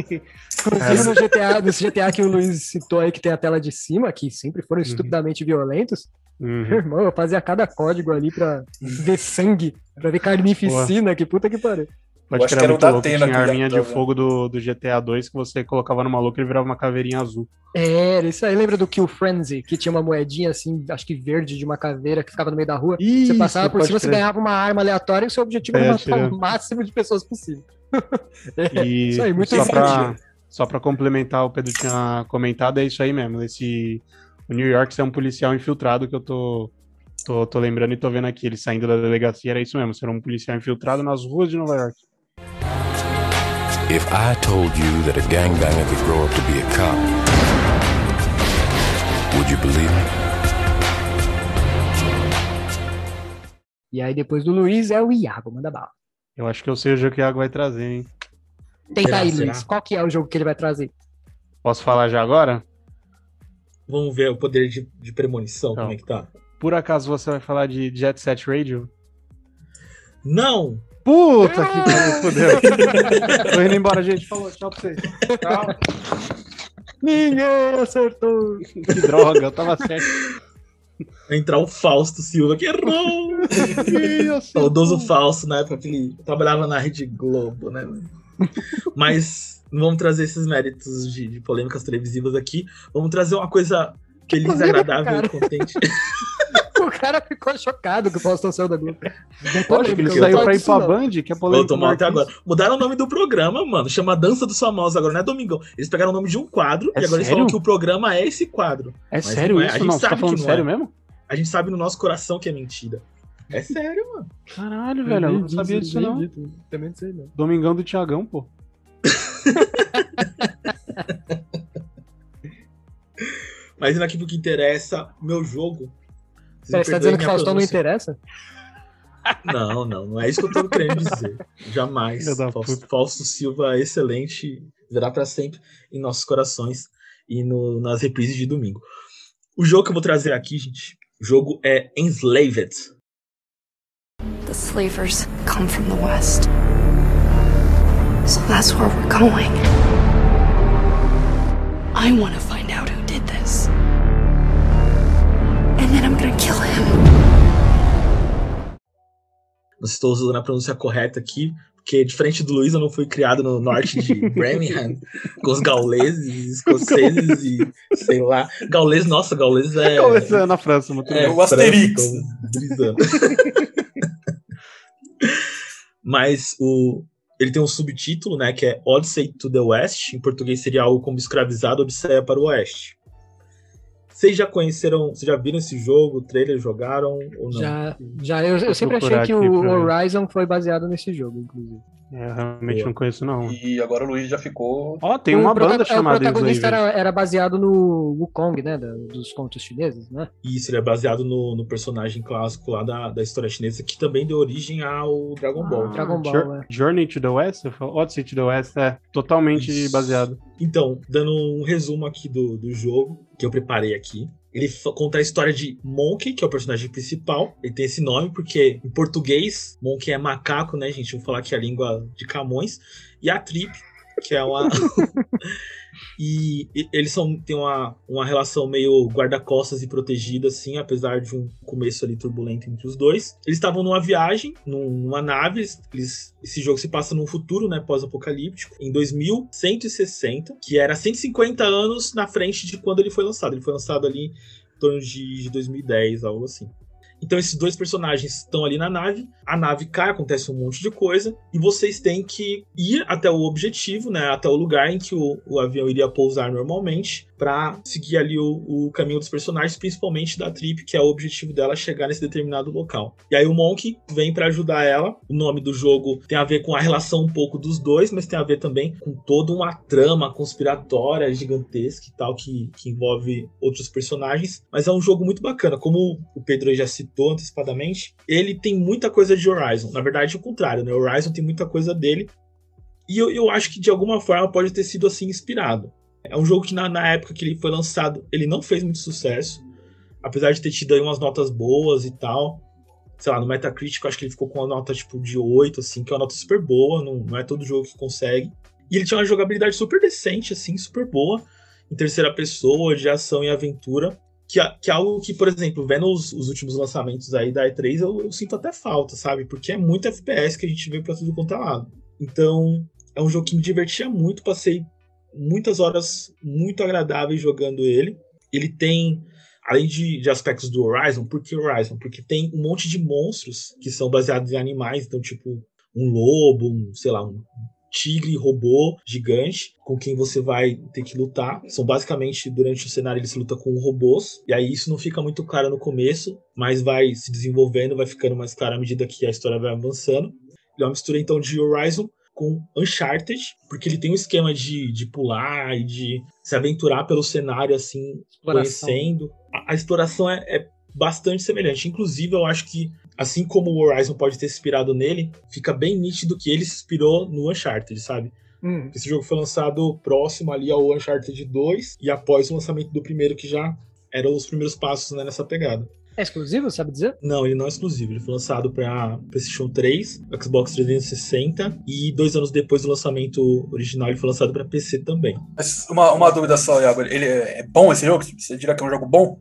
Inclusive no GTA, nesse GTA que o Luiz citou aí, que tem a tela de cima, que sempre foram estupidamente violentos. Uhum. Meu irmão, eu fazia cada código ali pra ver sangue, pra ver carnificina, que puta que pariu. Pode acho crer, que era o da. Atena Tinha a arminha de fogo do, do GTA 2 que você colocava no maluco e ele virava uma caveirinha azul. É, Era isso aí. Lembra do Kill Frenzy, que tinha uma moedinha assim, acho que verde, de uma caveira que ficava no meio da rua? você Isso, passava por cima, você crer. ganhava uma arma aleatória e o seu objetivo É, era matar tira. o máximo de pessoas possível. É, E isso aí, muito só, pra, só pra complementar, o Pedro tinha comentado, é isso aí mesmo. Esse, o New York é um policial infiltrado que eu tô, tô, tô lembrando e tô vendo aqui. Ele saindo da delegacia, era isso mesmo. Ser um policial infiltrado nas ruas de Nova York. If I told you that a gangbanger could grow up to be a cop, would you believe me? E aí depois do Luiz é o Iago, manda bala. Eu acho que eu sei o jogo que o Iago vai trazer, hein? Tenta aí, será? Luiz. Qual que é o jogo que ele vai trazer? Posso falar já agora? Vamos ver o poder de, de premonição, Então. como é que tá. Por acaso você vai falar de Jet Set Radio? Não! Puta que pariu, fudeu. Tô indo embora, gente. Falou, tchau pra vocês. Tchau. Ninguém acertou. Que droga, eu tava certo. Vai entrar o Fausto Silva, que errou! Saudoso Fausto, na época que ele trabalhava na Rede Globo, né? Mas não vamos trazer esses méritos de, de polêmicas televisivas aqui. Vamos trazer uma coisa feliz, polêmica, agradável cara. e contente. O cara ficou chocado com o Faustão saiu da Globo. Lógico que ele saiu pra ir pra Band, que é Eu polêmico. tô mal até agora. Mudaram o nome do programa, mano. Chama Dança dos Famosos agora, não é Domingão. Eles pegaram o nome de um quadro É e agora eles sério? falam que o programa é esse quadro. É Mas sério não é. isso? A gente Não, você tá sabe falando que não sério é. mesmo? A gente sabe no nosso coração que é mentira. É sério, mano. Caralho, velho, eu não sabia disso não. Também não sei não. Domingão do Tiagão, pô. Mas indo aqui pro que interessa, meu jogo. Você tá perdoem dizendo que Faustão não interessa? Não, não, não é isso que eu tô querendo dizer. Jamais. Fausto, Fausto Silva, excelente, virá pra sempre em nossos corações e no- nas reprises de domingo. O jogo que eu vou trazer aqui, gente, o jogo é Enslaved. The slavers come from the west. So that's where we're going. I want to find And I'm gonna kill him. Não estou usando a pronúncia correta aqui, porque diferente do Luiz, eu não fui criado no norte de Birmingham, com os gauleses, escoceses e sei lá. Gaulês, nossa, gaulês é. Gaulês é na França, mas é. O Asterix. Mas o, ele tem um subtítulo, né, que é Odyssey to the West. Em português seria algo como escravizado Odisseia para o Oeste. Vocês já conheceram, vocês já viram esse jogo, o trailer, jogaram ou não? Já, já eu, eu sempre achei que o pra. Horizon foi baseado nesse jogo, inclusive. É, eu realmente Boa. não conheço, não. E agora o Luiz já ficou. Ó, tem O uma prota- banda é, chamada O protagonista era, era baseado no Wukong, né? da- dos contos chineses, né? Isso, ele é baseado no, no personagem clássico lá da, da história chinesa, que também deu origem ao Dragon Ball. Dragon Ball, Jour- é. Journey to the West? Você falou? Odyssey to the West, é totalmente Isso. baseado. Então, dando um resumo aqui do, do jogo, que eu preparei aqui. Ele conta a história de Monkey, que é o personagem principal. Ele tem esse nome porque, em português, Monkey é macaco, né, gente? Vou falar aqui a língua de Camões. E a Trip, que é uma. e, eles são, têm uma, uma relação meio guarda-costas e protegida, assim, apesar de um começo ali turbulento entre os dois. Eles estavam numa viagem, num- numa nave. Eles, esse jogo se passa num futuro, né, pós-apocalíptico, em 2160, que era 150 anos na frente de quando ele foi lançado. Ele foi lançado ali em torno de 2010, algo assim. Então esses dois personagens estão ali na nave, a nave cai, acontece um monte de coisa, e vocês têm que ir até o objetivo, né, até o lugar em que o, o avião iria pousar normalmente, para seguir ali o, o caminho dos personagens, principalmente da Trip, que é o objetivo dela chegar nesse determinado local. E aí o Monk vem para ajudar ela. O nome do jogo tem a ver com a relação um pouco dos dois, mas tem a ver também com toda uma trama conspiratória gigantesca e tal que, que envolve outros personagens. Mas é um jogo muito bacana, como o Pedro já citou antecipadamente. Ele tem muita coisa de Horizon. Na verdade, o contrário, né? Horizon tem muita coisa dele. E eu, eu acho que de alguma forma pode ter sido assim inspirado. É um jogo que na, na época que ele foi lançado, ele não fez muito sucesso. Apesar de ter tido aí umas notas boas e tal. Sei lá, no Metacritic eu acho que ele ficou com uma nota tipo de 8, assim, que é uma nota super boa, não, não é todo jogo que consegue. E ele tinha uma jogabilidade super decente, assim, super boa, em terceira pessoa, de ação e aventura. Que, é- que é algo que, por exemplo, vendo os, os últimos lançamentos aí da E3, eu, eu sinto até falta, sabe? Porque é muito FPS que a gente vê pra tudo quanto é lado. Então, é um jogo que me divertia muito, passei muitas horas muito agradáveis jogando ele. Ele tem, além de, de aspectos do Horizon, por que Horizon? Porque tem um monte de monstros que são baseados em animais, então, tipo, um lobo, um, sei lá, um tigre robô gigante com quem você vai ter que lutar. São basicamente, durante o cenário, ele se luta com robôs, e aí isso não fica muito claro no começo, mas vai se desenvolvendo, vai ficando mais claro à medida que a história vai avançando. Ele é uma mistura, então, de Horizon com Uncharted, porque ele tem um esquema de, de pular e de se aventurar pelo cenário, assim, Exploração. conhecendo. A, a exploração é, é bastante semelhante. Inclusive, eu acho que, assim como o Horizon pode ter se inspirado nele, fica bem nítido que ele se inspirou no Uncharted, sabe? Hum. Esse jogo foi lançado próximo ali ao Uncharted 2 e após o lançamento do primeiro, que já eram os primeiros passos né, nessa pegada. É exclusivo, sabe dizer? Não, ele não é exclusivo. Ele foi lançado para PlayStation 3, Xbox 360 e dois anos depois do lançamento original ele foi lançado para PC também. Mas uma, uma dúvida só, Iago. Ele é é bom esse jogo? Você diria que é um jogo bom?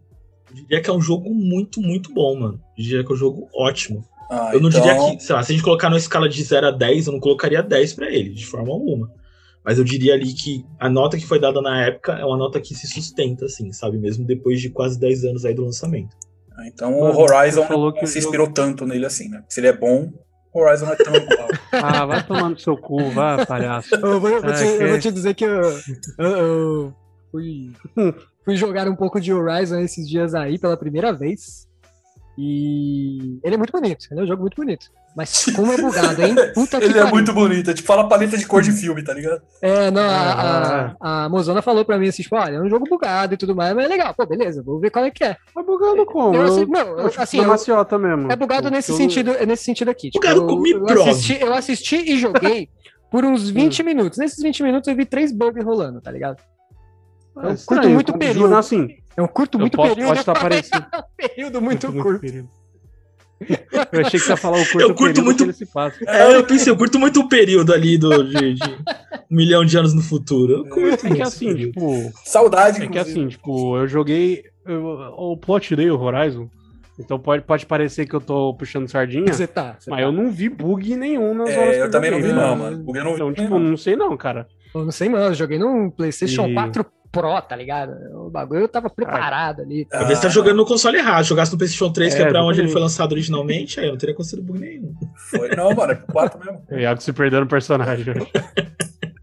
Eu diria que é um jogo muito, muito bom, mano. Eu diria que é um jogo ótimo. Ah, eu não então- diria que, sei lá, se a gente colocar numa escala de 0 a 10, eu não colocaria 10 pra ele, de forma alguma. Mas eu diria ali que a nota que foi dada na época é uma nota que se sustenta, assim, sabe? Mesmo depois de quase 10 anos aí do lançamento. Então o Mano, Horizon o se inspirou tanto nele assim, né? Se ele é bom, o Horizon é tão igual. Ah, vai tomar no seu cu, vai, palhaço. Eu vou, eu vou Ah, te, eu vou te dizer que eu, eu- eu fui, fui jogar um pouco de Horizon esses dias aí pela primeira vez. E ele é muito bonito, ele é um jogo muito bonito. Mas como é bugado, hein? Puta que ele é pariu. muito bonito, é tipo fala paleta de cor de filme, tá ligado? É, não, Ah. a, a, a Mozona falou pra mim assim, tipo, olha, é um jogo bugado e tudo mais, mas é legal. Pô, beleza, vou ver qual é que é. Tá bugando como? Eu, assim, Eu- não, eu assim, é eu- maciota mesmo. é bugado nesse eu- sentido, é nesse sentido aqui. Tipo, Bugado eu, com Me eu, assisti, eu assisti e joguei por uns 20 minutos. Nesses 20 minutos eu vi três bugs rolando, tá ligado? É Eu curto muito período. Assim, Eu curto muito posso, período. pode estar parecendo. período muito Muito curto. período. Eu achei que você ia falar o curto Eu curto período muito- que ele se passa. É, eu pensei, eu curto muito o período ali do, de, de um milhão de anos no futuro. Eu curto É que muito assim, período. tipo. Saudade, É que assim, tipo, eu joguei. eu- o plot dei o Horizon. Então pode, pode parecer que eu tô puxando sardinha. Você tá. você Mas tá. eu não vi bug nenhum nas É, horas que eu também não joguei, vi, né? não, mano. Bug eu não vi Então, tipo, não. não sei não, cara. Eu não sei, mano. Eu joguei num PlayStation E- 4 Pro, tá ligado? O bagulho tava preparado ali. Talvez você tá jogando no console errado. Jogasse no PlayStation 3, que é É, pra onde ele foi lançado originalmente, aí eu não teria acontecido bug nenhum. Foi, não, mano, é pro 4 mesmo. O Iago se perdeu no personagem.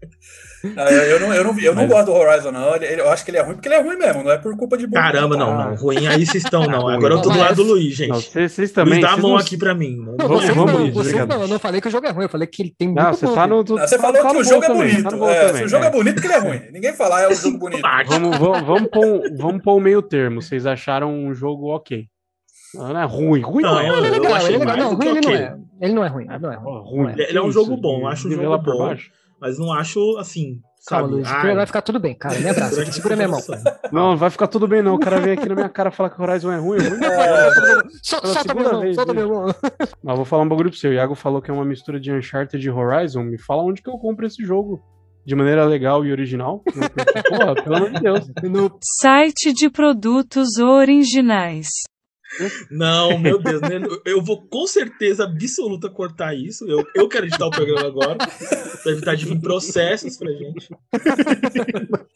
Não, eu, não, eu não, eu não Mas- gosto do Horizon, não. Ele- ele- eu acho que ele é ruim porque ele é ruim mesmo, não é por culpa de bug. Caramba, não, Ah. não. Ruim aí vocês estão, não. Agora eu tô do lado do Luiz, gente. Não, vocês, vocês também. Luiz, dá a mão não- aqui pra mim. Não, Não, Vamos- vocês vamos, não, vocês não, eu não falei que o jogo é ruim, eu falei que ele tem muito Não, você bug. tá no. Não, você falou tá que o bom jogo é bonito. tá bom É, o jogo é. é bonito, que ele é ruim. Ninguém fala, é um jogo bonito. Vamos, vamos, vamos, pôr, um- vamos pôr o meio termo. Vocês acharam um jogo ok. Não, não é ruim. Ruim não, Não, é. Ele é legal, ele é legal. Não, ruim ele não ok. é. Ele não é ruim, ele não é ruim. É. Ele é um jogo bom, acho um jogo lá por bom. Mas não acho, assim, Calma, sabe? Luiz, ai, vai ficar tudo bem, cara. Me abraça, segura minha mão. Não, vai ficar tudo bem não. O cara vem aqui na minha cara falar que o Horizon é ruim. É ruim não, Sol- Pela Solta segunda minha mão, vez, solta minha mão. Mas vou falar um bagulho pra você. O Iago falou que é uma mistura de Uncharted e Horizon. Me fala onde que eu compro esse jogo. De maneira legal e original. Porra, pelo amor de Deus. No Site de produtos originais. Não, meu Deus, né? eu vou com certeza absoluta cortar isso. Eu, eu quero editar o programa agora, pra evitar de vir processos pra gente.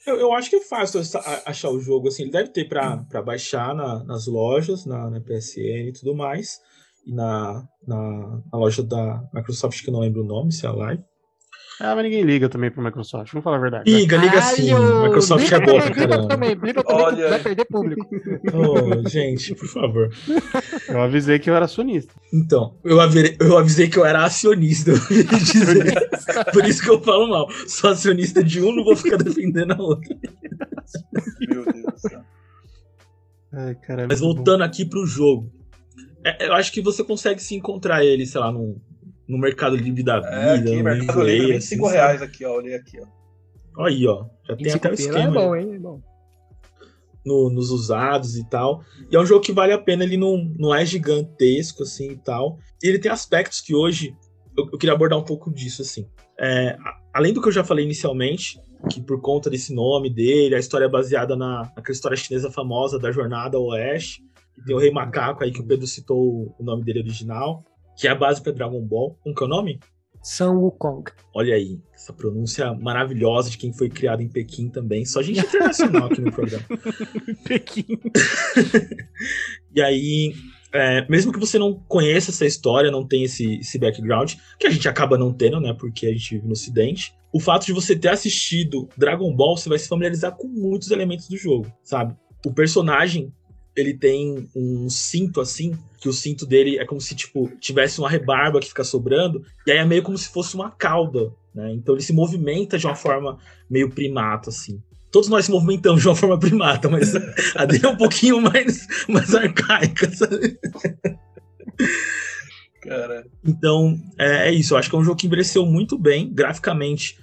Eu, eu acho que é fácil achar o jogo, assim, ele deve ter pra baixar na- nas lojas, na, na PSN e tudo mais, e na, na, na loja da Microsoft, que eu não lembro o nome, se é a Live. Ah, mas ninguém liga também pro Microsoft. Vamos falar a verdade. Liga, liga sim, Caralho! Microsoft é Blipa boa também, pra caramba. também, Blipa também, Olha que vai perder público. Ô, gente, por favor. Eu avisei que eu era acionista. Então, eu avisei, eu avisei que eu era acionista. eu dizer. Por isso que eu falo mal. Sou acionista de um, não vou ficar defendendo a outra. Meu Deus do céu. Ai, caralho. Mas voltando aqui pro jogo. é, eu acho que você consegue se encontrar ele, sei lá, no, no Mercado Livre da Vida. É, aqui, no Mercado Livre, assim, 25 sabe? reais aqui, ó. Olhei aqui, ó. Olha aí, ó. Já tem até o 25 pila esquema é bom, hein? É bom. no- nos usados e tal. E é um jogo que vale a pena, ele não, não é gigantesco, assim, e tal. E ele tem aspectos que hoje eu, eu queria abordar um pouco disso, assim. É, além do que eu já falei inicialmente, que por conta desse nome dele, a história é baseada na, naquela história chinesa famosa da Jornada ao Oeste, e tem o Rei Macaco aí, que o Pedro citou o nome dele original, que é a base para Dragon Ball. Como que é o nome? São Wukong. Olha aí, essa pronúncia maravilhosa de quem foi criado em Pequim também. Só gente internacional aqui no programa. Pequim. E aí, é, mesmo que você não conheça essa história, não tenha esse, esse background, que a gente acaba não tendo, né? Porque a gente vive no Ocidente. O fato de você ter assistido Dragon Ball, você vai se familiarizar com muitos elementos do jogo, sabe? O personagem, ele tem um cinto assim, que o cinto dele é como se, tipo, tivesse uma rebarba que fica sobrando, e aí é meio como se fosse uma cauda, né? Então ele se movimenta de uma forma meio primata, assim. Todos nós se movimentamos de uma forma primata, mas a dele é um pouquinho mais, mais arcaica, sabe? Cara, Então, é, é isso. Eu acho que é um jogo que envelheceu muito bem. Graficamente,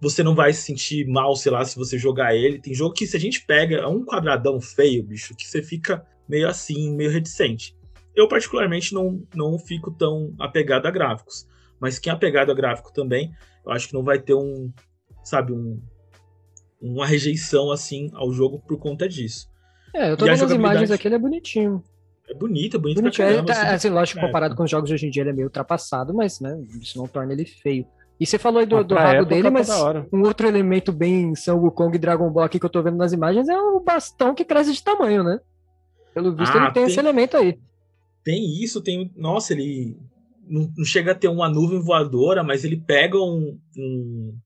você não vai se sentir mal, sei lá, se você jogar ele. Tem jogo que, se a gente pega, é um quadradão feio, bicho, que você fica meio assim, meio reticente. Eu, particularmente, não, não fico tão apegado a gráficos. Mas quem é apegado a gráfico também, eu acho que não vai ter um, sabe, um, uma rejeição assim ao jogo por conta disso. É, eu tô E vendo as imagens aqui, ele é bonitinho. É bonito, é bonito, pra caramba. assim. É bonito, é pra. Ele caramba. tá, assim. assim, lógico, É, comparado com os jogos de hoje em dia, ele é meio ultrapassado, mas, né, isso não torna ele feio. E você falou aí do, do rabo época, dele, tá mas um outro elemento bem São Wukong e Dragon Ball aqui que eu tô vendo nas imagens é o bastão que cresce de tamanho, né? Pelo visto, Ah, ele tem, tem- esse elemento aí. Tem isso, tem. Nossa, ele não, não chega a ter uma nuvem voadora, mas ele pega um, um-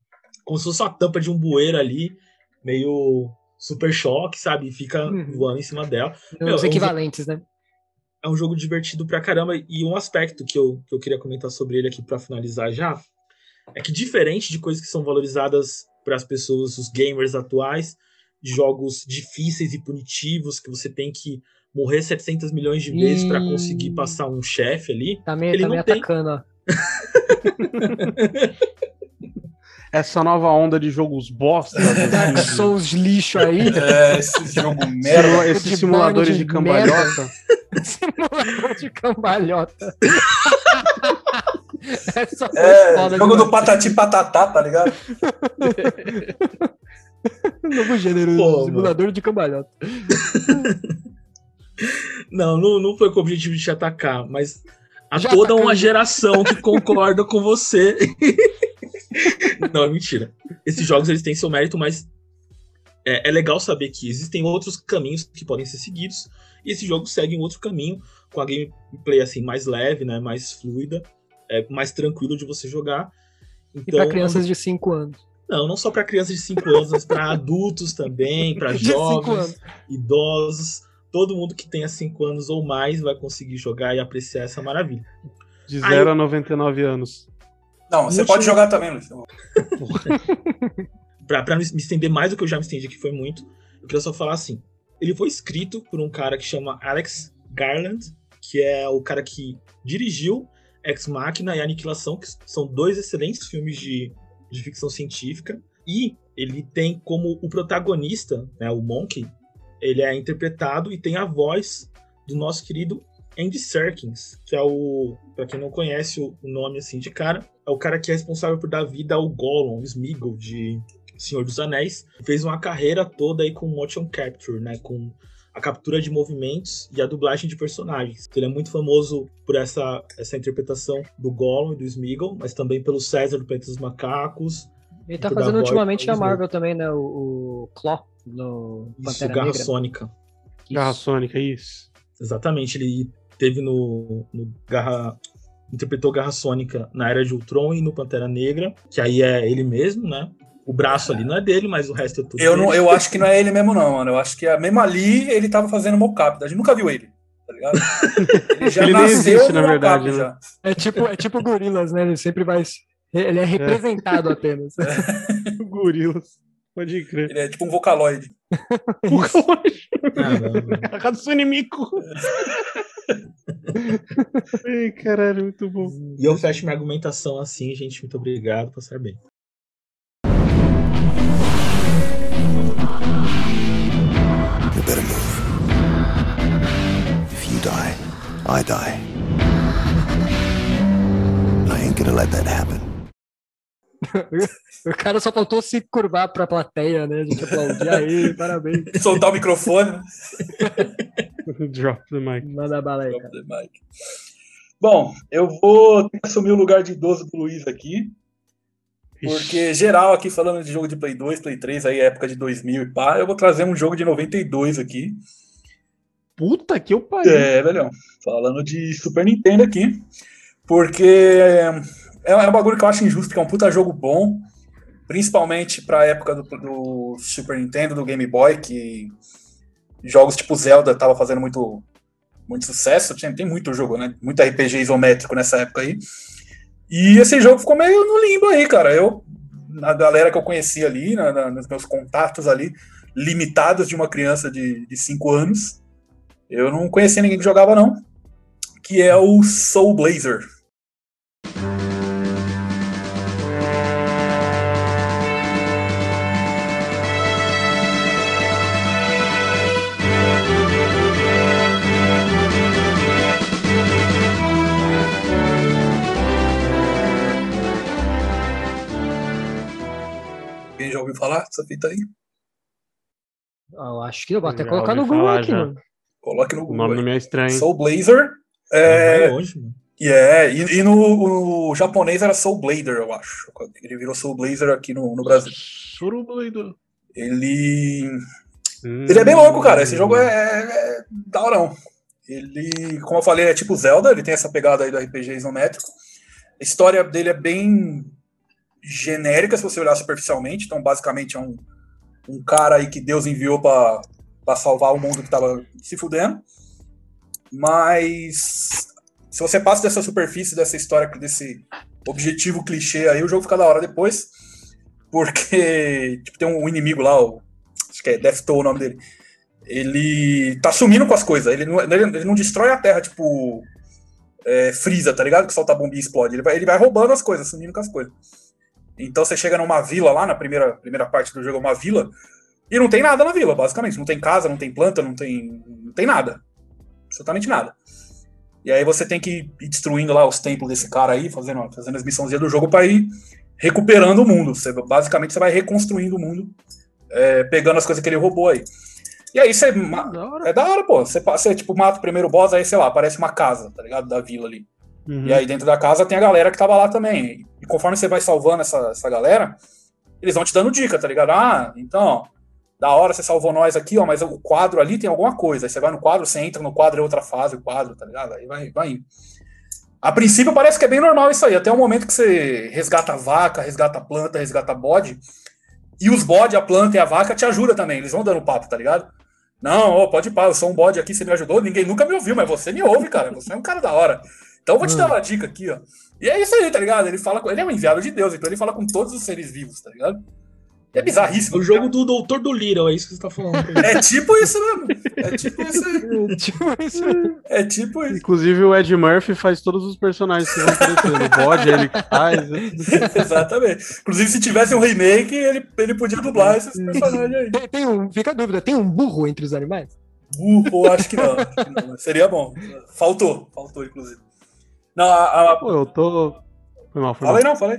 como se fosse uma tampa de um bueiro ali, meio super choque, sabe? E fica Uhum. voando em cima dela. Meu, Os é um equivalentes, né? é um jogo divertido pra caramba. E um aspecto que eu, que eu queria comentar sobre ele aqui pra finalizar já é que, diferente de coisas que são valorizadas para as pessoas, os gamers atuais, de jogos difíceis e punitivos, que você tem que morrer 700 milhões de vezes pra Ih. conseguir passar um chefe ali. Tá meio, ele tá não meio tem. atacando, ó. Essa nova onda de jogos bosta. Dark assim, Souls lixo aí. É, esse jogo merda. esses simuladores de de cambalhota. Simulador de cambalhota. é só É, foda jogo do. Patati Patatá, tá ligado? Novo gênero, Pô, simulador de cambalhota. Não, não, não foi com o objetivo de te atacar, mas há Já toda atacando. uma geração que concorda com você. não, é mentira. Esses jogos eles têm seu mérito, mas é, é legal saber que existem outros caminhos que podem ser seguidos. E esse jogo segue um outro caminho, com a gameplay assim, mais leve, né, mais fluida, é, mais tranquilo de você jogar. E Então, pra crianças de 5 anos. Não, não só para crianças de 5 anos, mas para adultos também, para jovens, idosos. Todo mundo que tenha 5 anos ou mais vai conseguir jogar e apreciar essa maravilha. De Aí 0 eu- a 99 anos. Não, você Último- pode jogar também, Luiz. Me me estender mais do que eu já me estendi, que foi muito, eu queria só falar assim. Ele foi escrito por um cara que chama Alex Garland, que é o cara que dirigiu Ex Machina e Aniquilação, que são dois excelentes filmes de, de ficção científica. E ele tem como o protagonista, né, o Monkey, ele é interpretado e tem a voz do nosso querido Andy Serkins, que é o, Pra quem não conhece o, o nome assim de cara, é o cara que é responsável por dar vida ao Gollum, o Smeagol de Senhor dos Anéis. Fez uma carreira toda aí com motion capture, né, com a captura de movimentos e a dublagem de personagens. Ele é muito famoso por essa, essa interpretação do Gollum e do Smeagol, mas também pelo César do Planeta dos Macacos. Ele tá fazendo ultimamente a. Marvel também, né? O, o Claw no Isso, Pantera Garra Negra. Sônica. Garra Sônica, isso. Exatamente, ele teve no, no Garra. Interpretou Garra Sônica na Era de Ultron e no Pantera Negra, que aí é ele mesmo, né? O braço ali não é dele, mas o resto é tudo Eu, não, eu acho que não é ele mesmo, não, mano. Eu acho que é, mesmo ali ele tava fazendo mocap. A gente nunca viu ele, tá ligado? Ele já Ele nem nasceu existe, no na verdade, né? já. É tipo, é tipo gorilas, né? Ele sempre vai. Ele é representado apenas. Gorilas. Pode crer. Ele é tipo um vocaloide. Hatsune Miku. Ai, caralho, muito bom. E eu fecho minha argumentação assim, gente. Muito obrigado, passar bem. I die. I ain't gonna let that happen. o cara só faltou se curvar pra plateia, né? A gente aplaudir aí, parabéns. Soltar o microfone. Drop the mic. Manda bala aí, Drop cara. the mic. Bom, eu vou ter que assumir o lugar de idoso do Luiz aqui. Porque geral aqui falando de jogo de Play 2, Play 3, aí época de 2000 e pá, eu vou trazer um jogo de 92 aqui. Puta que eu pariu. É, velhão. Falando de Super Nintendo aqui. Porque é, é um bagulho que eu acho injusto, que é um puta jogo bom. Principalmente pra época do, do Super Nintendo, do Game Boy, que jogos tipo Zelda tava fazendo muito, muito sucesso. Tinha, tem muito jogo, né? Muito RPG isométrico nessa época aí. E esse jogo ficou meio no limbo aí, cara. Eu, na galera que eu conheci ali, na, na- nos meus contatos ali, limitados de uma criança de 5 anos, eu não conhecia ninguém que jogava, não. Que é o Soul Blazer. Alguém já ouviu falar dessa fita aí? Eu acho que eu vou até Já colocar no Google falar aqui, já. mano. Coloque no O Google. nome aí. não é estranho. Soul Blazer. É, Vai longe, mano. e é, e, e no, no japonês era Soul Blader, eu acho. Ele virou Soul Blazer aqui no, no Brasil. Surubleido. Ele. Hum. Ele é bem louco, cara. Esse jogo é, é, é daorão. Ele, como eu falei, é tipo Zelda, ele tem essa pegada aí do RPG isométrico. A história dele é bem genérica, se você olhar superficialmente. Então, basicamente, é um, um cara aí que Deus enviou pra pra salvar o mundo que tava se fudendo. Mas se você passa dessa superfície, dessa história, desse objetivo clichê aí, o jogo fica da hora depois. Porque tipo, tem um inimigo lá, o, acho que é Death Toll o nome dele. Ele tá sumindo com as coisas. Ele não, ele, ele não destrói a terra, tipo. É, Freeza, tá ligado? Que solta a e explode. Ele vai, ele vai roubando as coisas, sumindo com as coisas. Então você chega numa vila lá, na primeira, primeira parte do jogo, é uma vila, e não tem nada na vila, basicamente. Não tem casa, não tem planta, não tem, não tem nada. Absolutamente nada. E aí você tem que ir destruindo lá os templos desse cara aí, fazendo, fazendo as missões do jogo para ir recuperando o mundo. Você, basicamente você vai reconstruindo o mundo, é, pegando as coisas que ele roubou aí. E aí você. ma- É da hora, pô. Você, você tipo, mata o primeiro boss, aí, sei lá, aparece uma casa, tá ligado? Da vila ali. Uhum. E aí dentro da casa tem a galera que tava lá também. E conforme você vai salvando essa, essa galera, eles vão te dando dica, tá ligado? Ah, então, da hora você salvou nós aqui, ó, mas o quadro ali tem alguma coisa. Aí você vai no quadro, você entra no quadro, é outra fase, o quadro, tá ligado? Aí vai, vai indo. A princípio parece que é bem normal isso aí, até o momento que você resgata a vaca, resgata a planta, resgata bode. E os bode, a planta e a vaca te ajudam também, eles vão dando papo, tá ligado? Não, ó, pode ir pá, eu sou um bode aqui, você me ajudou, ninguém nunca me ouviu, mas você me ouve, cara, você é um cara da hora. Então eu vou te dar uma dica aqui, ó. E é isso aí, tá ligado? Ele fala com, ele é um enviado de Deus, então ele fala com todos os seres vivos, tá ligado? É bizarríssimo. O jogo do Doutor do Little, é isso que você tá falando. É tipo isso mesmo. É tipo isso aí. tipo isso aí. É tipo isso. Inclusive o Ed Murphy faz todos os personagens que vão aparecendo. O bode, ele que faz. Exatamente. Inclusive, se tivesse um remake, ele, ele podia dublar esses personagens aí. Tem, tem um, fica a dúvida, tem um burro entre os animais? Burro, acho que não. acho que não. Seria bom. Faltou, faltou, inclusive. Não, a, a- Pô, eu tô. Foi mal, foi mal. não, fala aí.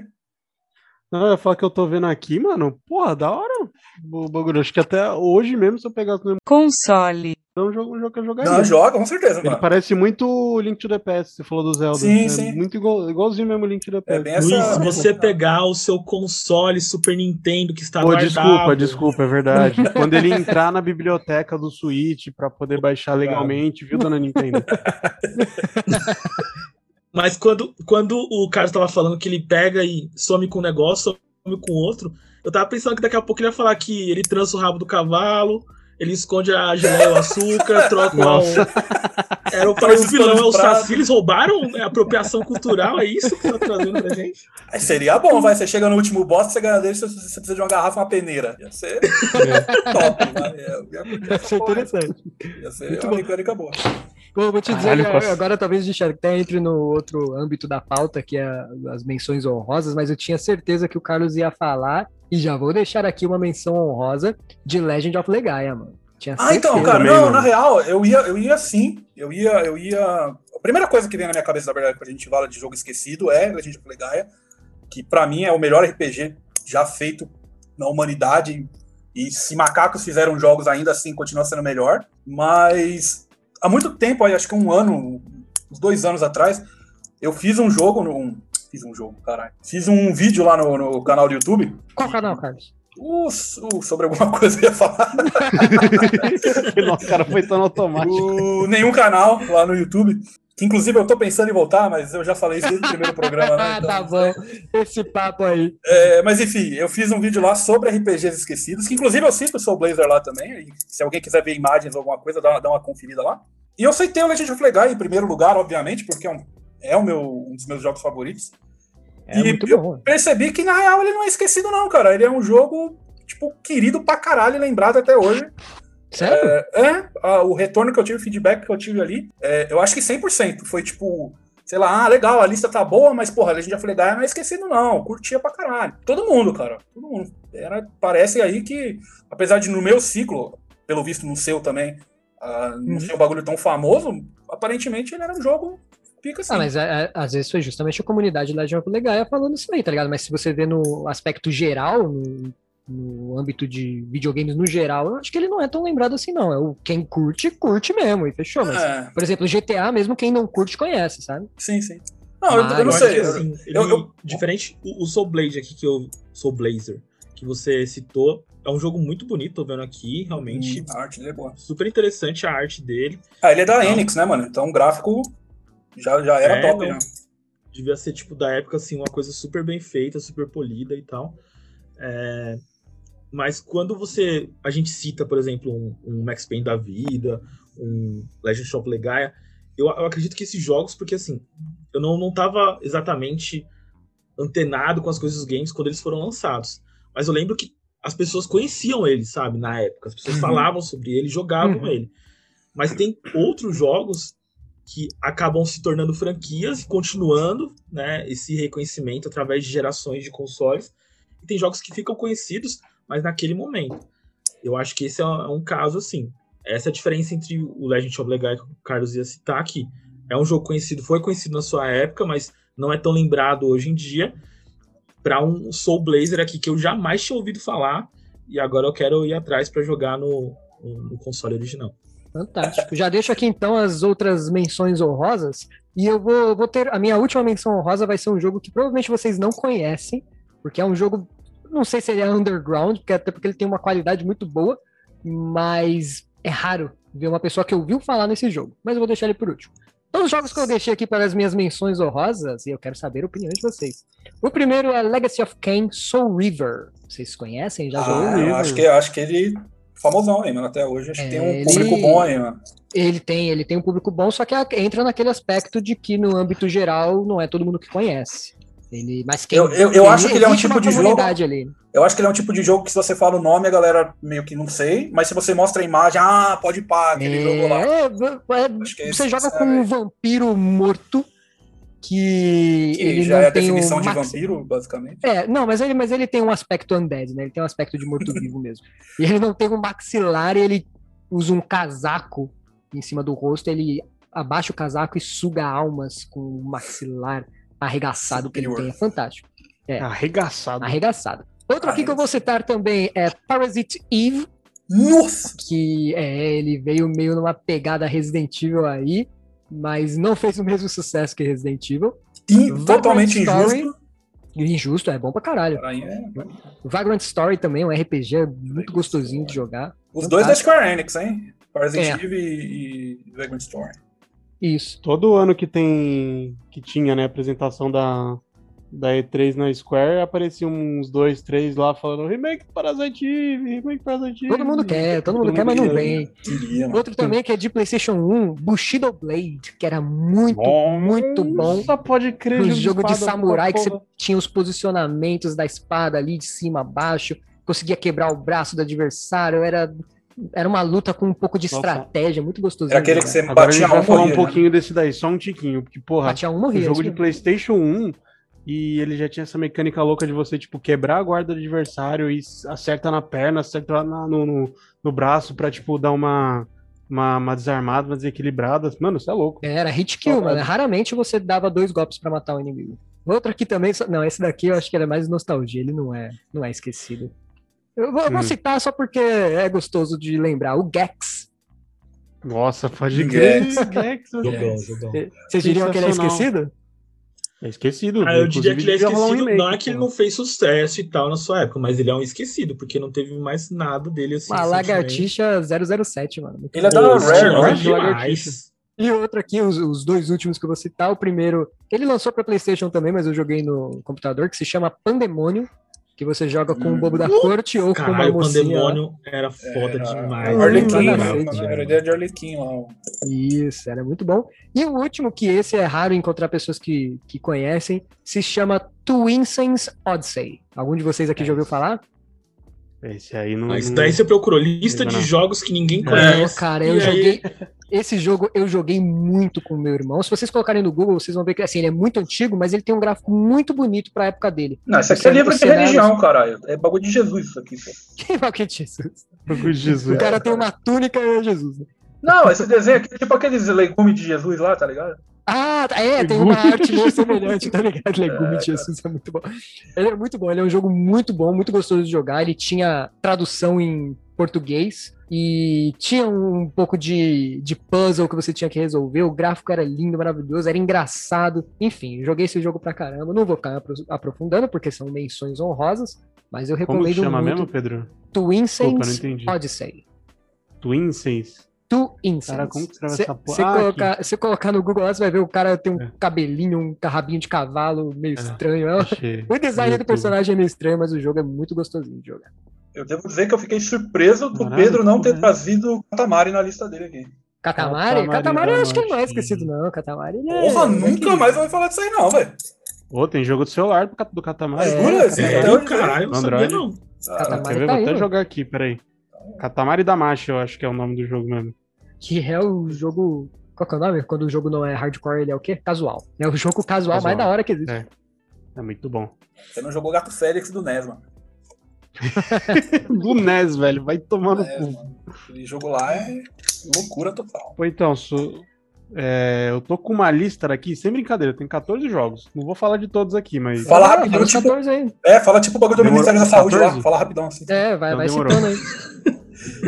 Não, eu ia falar que eu tô vendo aqui, mano. Porra, da hora o bagulho. Acho que até hoje mesmo, se eu pegasse no Console. é um jogo, um jogo que eu jogaria. Não, joga, com certeza, Ele mano. parece muito Link to the Past, você falou do Zelda. Sim, é sim. Muito igual, igualzinho mesmo Link to the Past. bem essa- Luiz, se você pegar o seu console Super Nintendo que está Pô, guardado... desculpa, desculpa, é verdade. Quando ele entrar na biblioteca do Switch pra poder baixar legalmente, viu, dona Nintendo? Mas quando, quando o cara tava falando que ele pega e some com um negócio, some com outro, eu tava pensando que daqui a pouco ele ia falar que ele trança o rabo do cavalo, ele esconde a geleia e o açúcar, troca Nossa. o. Era o, Faz o os vilão, é o. Saci, eles roubaram é, apropriação cultural, é isso que você tá trazendo pra gente? Aí seria bom, vai. Você chega no último boss, você ganha dele, você, você precisa de uma garrafa, uma peneira. Ia ser top, vai. Ia, Ia ser interessante. ia ser Muito uma bom. mecânica boa. Bom, vou te dizer, Caralho, que posso- agora talvez a gente até entre no outro âmbito da pauta, que é as menções honrosas, mas eu tinha certeza que o Carlos ia falar, e já vou deixar aqui uma menção honrosa de Legend of Legaia, mano. Tinha Ah, então, cara, também, não, mano. na real, eu ia, eu ia sim. Eu ia, eu ia. A primeira coisa que vem na minha cabeça, na verdade, quando a gente fala de jogo esquecido, é Legend of Legaia, que pra mim é o melhor RPG já feito na humanidade. E se macacos fizeram jogos ainda assim, continua sendo melhor. Mas há muito tempo, acho que um ano, uns dois anos atrás, eu fiz um jogo no. um- fiz um jogo, caralho. Fiz um vídeo lá no, no canal do YouTube. Qual canal, Carlos? O, o- sobre alguma coisa eu ia falar. Nossa, o cara foi tão automático. o nenhum canal lá no YouTube. Que inclusive eu tô pensando em voltar, mas eu já falei isso desde o primeiro programa, né? Ah, Então, tá bom. Esse papo aí. é, mas enfim, eu fiz um vídeo lá sobre RPGs esquecidos, que inclusive eu cito o Soul Blazer lá também. e se alguém quiser ver imagens ou alguma coisa, dá, uma- dá uma conferida lá. E eu aceitei o Legend of Legaia em primeiro lugar, obviamente, porque é um, é o meu, um dos meus jogos favoritos. É e muito eu bom. percebi que, na real, ele não é esquecido, não, cara. Ele é um jogo, tipo, querido pra caralho, lembrado até hoje. Sério? É, é, a- o retorno que eu tive, o feedback que eu tive ali, é, eu acho que 100%. Foi tipo, sei lá, ah, legal, a lista tá boa, mas porra, a Legend of Legaia não é esquecido não, curtia pra caralho. Todo mundo, cara, todo mundo. Era, parece aí que, apesar de no meu ciclo, pelo visto no seu também, ah, não Uhum. ser um bagulho tão famoso, aparentemente ele era um jogo pica assim. Ah, mas é, é, às vezes foi justamente a comunidade Legend of Legaia falando isso aí, tá ligado? Mas se você vê no aspecto geral, no- no âmbito de videogames no geral, eu acho que ele não é tão lembrado assim, não. É o quem curte, curte mesmo, e fechou. Mas, É. por exemplo, GTA, mesmo quem não curte, conhece, sabe? Sim, sim. Não, eu, eu não Mas- sei. que, assim, ele- eu- eu- Diferente, o, o Soul Blade aqui, que eu. Soul Blazer, que você citou, é um jogo muito bonito, tô vendo aqui, realmente. Hum, a arte dele é boa. Super interessante a arte dele. Ah, ele é da Então- Enix, né, mano? Então o gráfico já, já era É, top, né? Devia ser, tipo, da época, assim, uma coisa super bem feita, super polida e tal. É, Mas quando você. A gente cita, por exemplo, um, um Max Payne da vida, um Legend of Legaia, eu, eu acredito que esses jogos, porque assim, eu não, não tava exatamente antenado com as coisas dos games quando eles foram lançados. Mas eu lembro que as pessoas conheciam ele, sabe, na época. As pessoas Uhum. falavam sobre ele, jogavam Uhum. ele. Mas tem outros jogos que acabam se tornando franquias e continuando né, esse reconhecimento através de gerações de consoles. E tem jogos que ficam conhecidos, mas naquele momento. Eu acho que esse é um, é caso assim. Essa é diferença entre o Legend of Legaia que o Carlos ia citar aqui. É um jogo conhecido, foi conhecido na sua época, mas não é tão lembrado hoje em dia. Para um Soul Blazer aqui que eu jamais tinha ouvido falar e agora eu quero ir atrás para jogar no, no, no console original. Fantástico. Já deixo aqui então as outras menções honrosas. E eu vou, vou ter. A minha última menção honrosa vai ser um jogo que provavelmente vocês não conhecem, porque é um jogo. Não sei se ele é underground, porque até porque ele tem uma qualidade muito boa, mas é raro ver uma pessoa que ouviu falar nesse jogo. Mas eu vou deixar ele por último. Então, os jogos que eu deixei aqui para as minhas menções honrosas, e eu quero saber a opinião de vocês. O primeiro é Legacy of Kain Soul River. Vocês conhecem? Já jogou? Ah, eu acho que, acho que ele famosão aí, mano. Até hoje acho que tem um É, ele- público bom aí, mano. Ele tem, ele tem um público bom, só que entra naquele aspecto de que no âmbito geral não é todo mundo que conhece. Ele, mas quem, Eu, eu, eu acho que ele é um tipo de jogo. ali. Eu acho que ele é um tipo de jogo que se você fala o nome, a galera meio que não sei, mas se você mostra a imagem, ah, pode pá, aquele jogo lá. É, é, que você joga sabe. com um vampiro morto que, Que ele já é a definição um de vampiro, basicamente. É, não, mas ele, mas ele tem um aspecto undead, né? Ele tem um aspecto de morto-vivo mesmo. E ele não tem um maxilar, ele usa um casaco em cima do rosto, ele abaixa o casaco e suga almas com o maxilar arregaçado que ele Superior. tem. É fantástico. É. Arregaçado. Arregaçado. Outro aqui que eu vou citar também é Parasite Eve. Nossa! Que é, ele veio meio numa pegada Resident Evil aí, mas não fez o mesmo sucesso que Resident Evil. E Vagrant totalmente Story- injusto. Injusto, é bom pra caralho. é. Vagrant Story também é um RPG muito gostosinho de jogar. Os dois da Fantástico. Square Enix, hein? Parasite É. Eve e Vagrant Story. Isso. Todo ano que tem. que tinha, né, apresentação da, da E3 na Square, apareciam uns dois, três lá falando remake Parasite Eve, remake Parasite Eve. Todo mundo quer, todo mundo quer, mas não vem. Queria, mano. Outro também que é de PlayStation 1, Bushido Blade, que era muito, muito bom. Só pode crer, Um jogo de jogo de samurai que você tinha os posicionamentos da espada ali de cima a baixo, conseguia quebrar o braço do adversário, era, era uma luta com um pouco de estratégia, muito gostoso. Era aquele que você Agora a batia gente vai um, falar um né? pouquinho desse daí, só um tiquinho, porque, porra, Batia um, morria, jogo isso de. Playstation 1 e ele já tinha essa mecânica louca de você, tipo, quebrar a guarda do adversário e acerta na perna, acerta na- no, no, no braço pra, tipo, dar uma, uma, uma desarmada, uma desequilibrada. Mano, você é louco. Era hit kill, mano. Raramente você dava dois golpes pra matar o inimigo. Outro aqui também, só- não, esse daqui eu acho que ele é mais nostalgia, ele não é, não é esquecido. Eu vou, eu vou Hum. citar só porque é gostoso de lembrar. O Gex. Nossa, pode crer. Gex. Gex, Jogão, jogão. Vocês diriam que ele é esquecido? É esquecido. Ah, eu diria que ele é um esquecido. não é que ele não fez sucesso e tal na sua época, mas ele é um esquecido, porque não teve mais nada dele assim. Uma lagartixa 007, mano. Muito Ele é da Rare, é? demais. E outro aqui, os, os dois últimos que eu vou citar. O primeiro, ele lançou pra PlayStation também, mas eu joguei no computador, que se chama Pandemônio, que você joga com o bobo da corte ou com uma Caralho, o mocinha. Pandemônio era foda demais. Arlequim, né? Era ideia de Arlequim lá. Isso, era muito bom. E o último, que esse é raro encontrar pessoas que, que conhecem, se chama Twinsens Odyssey. Algum de vocês aqui já ouviu falar? Esse aí não. Mas não- daí você procurou lista Não, de jogos que ninguém Não, conhece. cara, e eu aí- joguei. Esse jogo eu joguei muito com meu irmão. Se vocês colocarem no Google, vocês vão ver que assim, ele é muito antigo, mas ele tem um gráfico muito bonito pra época dele. Não, isso aqui é livro de cenários- religião, caralho. É bagulho de Jesus isso aqui, pô. Quem vai que Jesus? Bagulho de Jesus. O cara tem uma túnica e é Jesus. né? Não, esse desenho aqui é tipo aqueles legumes de Jesus lá, tá ligado? Ah, tá, é, tem uma arte meio semelhante, tá ligado? Legume de Jesus é muito bom. Ele é muito bom, ele é um jogo muito bom, muito gostoso de jogar. Ele tinha tradução em português e tinha um pouco de, de puzzle que você tinha que resolver. O gráfico era lindo, maravilhoso, era engraçado. Enfim, joguei esse jogo pra caramba. Não vou ficar apro- aprofundando porque são menções honrosas, mas eu Como recomendo que chama muito. mesmo, Pedro? Twin Desculpa, não Saints entendi. Odyssey. Twin Saints. Two Incense. Se você Ah, colocar, se colocar no Google, você vai ver o cara tem um cabelinho, um rabinho de cavalo meio estranho. É, achei. O design do YouTube. personagem é meio estranho, mas o jogo é muito gostosinho de jogar. Eu devo dizer que eu fiquei surpreso do Caralho, Pedro não ter né? trazido o Katamari na lista dele aqui. Catamari? Katamari Catamari eu acho que não é esquecido, não. Catamari ele é. Porra, é nunca mais vai falar disso aí, não, velho. Ô, tem jogo do celular do, Cat- do Katamari. É, É, Até caralho, não sabia não. Katamari tá Vou aí, até mano. jogar aqui, peraí. Katamari Damacy, eu acho que é o nome do jogo mesmo. Que é o jogo. Qual que é o nome? Quando o jogo não é hardcore, ele é o quê? Casual. É o jogo casual, Casual. mais da hora que existe. É. É muito bom. Você não jogou Gato Félix do NES, mano. do NES, velho. Vai tomar no É, cu. mano. Aquele jogo lá é loucura total. Pô, então, sou- é, eu tô com uma lista aqui, sem brincadeira, tem 14 jogos. Não vou falar de todos aqui, mas. Fala Ah, rapidinho, fala os tipo. 14 aí. É, fala tipo o bagulho do Demorou. Ministério da Saúde lá. 14? Fala rapidão assim. É, vai, Então vai demorou. citando aí.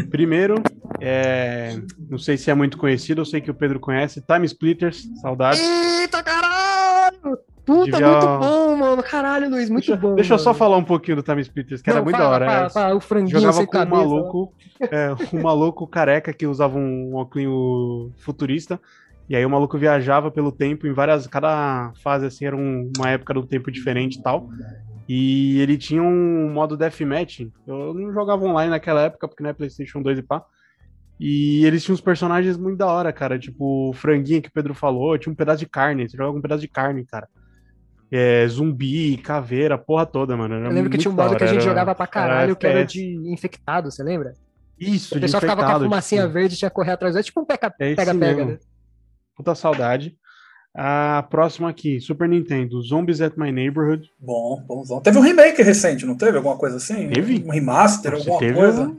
Primeiro, é, não sei se é muito conhecido, eu sei que o Pedro conhece, Time Splitters, saudades. Eita caralho! Puta, Devia- muito bom, mano. Caralho, Luiz, muito bom. Deixa eu só mano. falar um pouquinho do Time Splitters, que era Não, muito fala, da hora. fala, é. fala, o franguinho Jogava com um cabeça, maluco, é, um maluco careca que usava um óculos futurista. E aí o maluco viajava pelo tempo em várias. Cada fase assim era um- uma época do tempo diferente e tal. E ele tinha um modo deathmatch. Eu não jogava online naquela época, porque não é PlayStation 2 e pá. E eles tinham uns personagens muito da hora, cara. Tipo, o franguinho que o Pedro falou, tinha um pedaço de carne. Você jogava um pedaço de carne, cara. É, zumbi, caveira, porra toda, mano. Era Eu lembro que tinha um modo que a gente era- jogava pra caralho, que era de infectado, você lembra? Isso, O pessoal ficava com a fumacinha tipo. verde e tinha que correr atrás. É tipo um É pega-pega, mesmo. né? Puta saudade. A próxima aqui, Super Nintendo, Zombies at My Neighborhood. Bom, bonzão. Teve um remake recente, não teve? Alguma coisa assim? Teve? Um remaster, Você alguma teve coisa? um-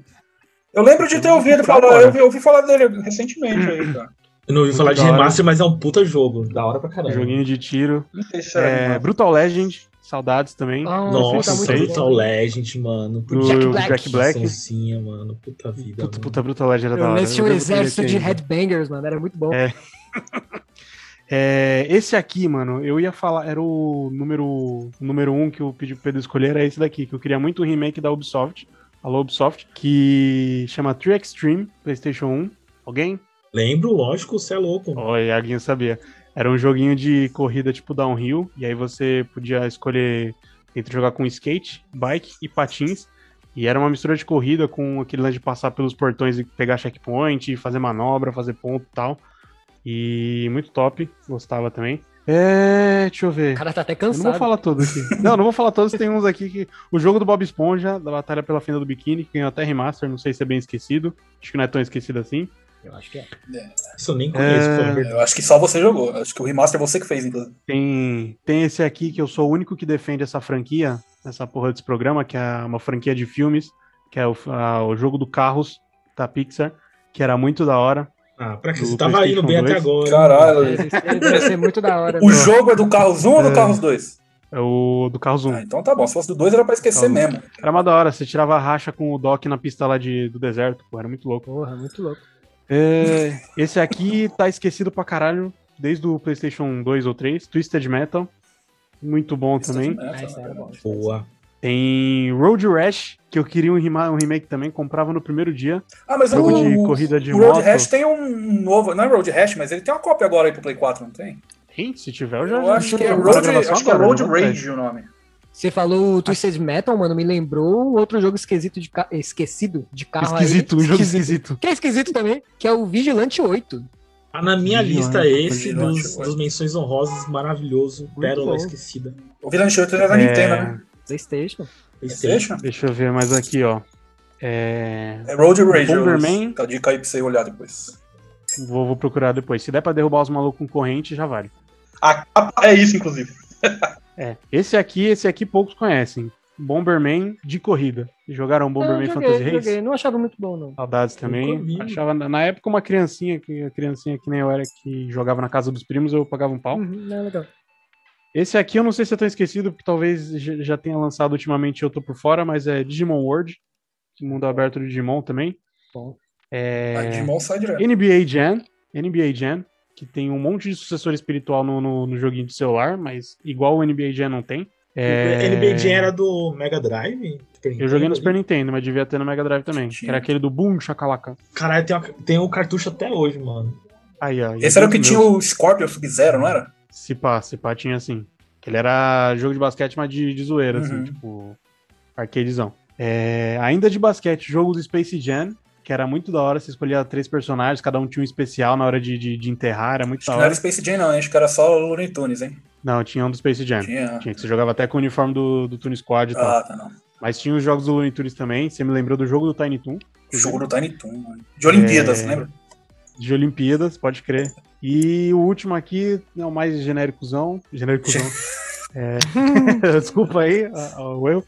Eu lembro de ter ouvido falar, eu ouvi, eu ouvi falar dele recentemente aí, cara. Eu não ouvi falar de da hora. remaster, mas é um puta jogo. Da hora pra caramba. Joguinho de tiro. Não sei se É, animado. Brutal Legend, saudades também. Nossa, Não sei se Brutal Legend, mano. Do Jack Jack Black. Black. Black. Mano. Puta vida. Puta, mano. puta, Brutal Legend era da Eu hora. lembro que tinha um exército de ainda. headbangers, mano. Era muito bom. É. É, esse aqui, mano, eu ia falar, era o número, o número um que eu pedi pro Pedro escolher, era esse daqui, que eu queria muito um remake da Ubisoft, alô Ubisoft, que chama True Extreme, PlayStation 1. Alguém? Lembro, lógico, você é louco. Oi, alguém sabia. Era um joguinho de corrida tipo downhill, e aí você podia escolher entre jogar com skate, bike e patins. E era uma mistura de corrida com aquele lance de passar pelos portões e pegar checkpoint, fazer manobra, fazer ponto e tal. E muito top, gostava também. É, deixa eu ver. O cara tá até Eu cansado. não vou falar todos aqui. Não, não vou falar todos, tem uns aqui que. O jogo do Bob Esponja, da Batalha pela Fenda do Biquíni, que ganhou até remaster, não sei se é bem esquecido. Acho que não é tão esquecido assim. Eu acho que é. Isso eu nem conheço, É. pra verdade. Eu acho que só você jogou. Acho que o remaster é você que fez, inclusive. Tem, tem esse aqui que eu sou o único que defende essa franquia, essa porra desse programa, que é uma franquia de filmes, que é o, a- o jogo do Carros da Pixar, que era muito da hora. Ah, pra que você tava indo bem até 2. agora. Caralho. Ele deve ser muito da hora. O jogo é do Carros 1 ou do É. Carros 2? É o do Carros 1. Ah, então tá bom. Se fosse do 2 era pra esquecer Carros- mesmo. Era uma da hora, você tirava a racha com o Doc na pista lá de, do deserto, pô, era muito louco. Porra, muito louco. É, esse aqui tá esquecido pra caralho, desde o PlayStation 2 ou 3, Twisted Metal. Muito bom também. Ah, esse era bom. Boa. Tem Road Rash, que eu queria um, um remake também, comprava no primeiro dia. Ah, mas Jogo o, de corrida de o Road moto. Rash tem um novo. Não é Road Rash, mas ele tem uma cópia agora aí pro Play 4, não tem? Tem, se tiver, eu já Eu já acho que é Road, acho que é agora, Road. Rage o nome. Você falou o Twisted Metal, mano, me lembrou outro jogo esquisito de, ca... esquecido de carro Esquisito, aí. um jogo esquisito. Que é esquisito também, que é o Vigilante 8. Ah, na minha Vigilante, lista esse Vigilante, dos, dos menções honrosas, maravilhoso. Pérola bom. esquecida. O Vigilante 8 era da É, Nintendo, né? Playstation. PlayStation? Deixa eu ver mais aqui, ó. É... É Road Rage. Bomberman. Tá dica aí pra você olhar depois. Vou, vou procurar depois. Se der pra derrubar os malucos com corrente, já vale. A capa é isso, inclusive. É. Esse aqui, esse aqui poucos conhecem. Bomberman de corrida. Jogaram Bomberman Eu Fantasy joguei, Race? joguei. Não achava muito bom, não. Saudades também. Achava, na época, uma criancinha, que a criancinha que nem eu era, que jogava na casa dos primos, eu pagava um pau. Uhum, não, legal. Esse aqui eu não sei se eu tô esquecido, porque talvez já tenha lançado ultimamente eu tô por fora, mas é Digimon World, mundo aberto do Digimon também. Bom. É... A Digimon sai direto. NBA Jam, NBA Jam, que tem um monte de sucessor espiritual no, no, no joguinho de celular, mas igual o NBA Jam não tem. É... NBA Jam era do Mega Drive? Eu joguei no Super ali? Nintendo, mas devia ter no Mega Drive também. Que era aquele do Boom Chacalaca. Caralho, tem, uma- tem o cartucho até hoje, mano. Aí, ó. Esse era o que tinha o Scorpion Sub-Zero, não era? Se pá, se pá tinha assim. Ele era jogo de basquete, mas de, de zoeira, assim, Uhum. tipo, arcadezão. É, ainda de basquete, jogo do Space Jam, que era muito da hora, você escolhia três personagens, cada um tinha um especial na hora de, de, de enterrar, era muito Acho da que não era hora. Space Jam, não, hein? acho que era só o Looney Tunes, hein? Não, tinha um do Space Jam. Tinha. Tinha, que você jogava até com o uniforme do, do Toon Squad e Ah, tal. tá, não. Mas tinha os jogos do Looney Tunes também, você me lembrou do jogo do Tiny Toon. Jogo do Tiny Toon, mano. De Olimpíadas, É, lembra? De Olimpíadas, pode crer. E o último aqui é o mais genéricozão. Genéricozão. É, Desculpa aí o erro.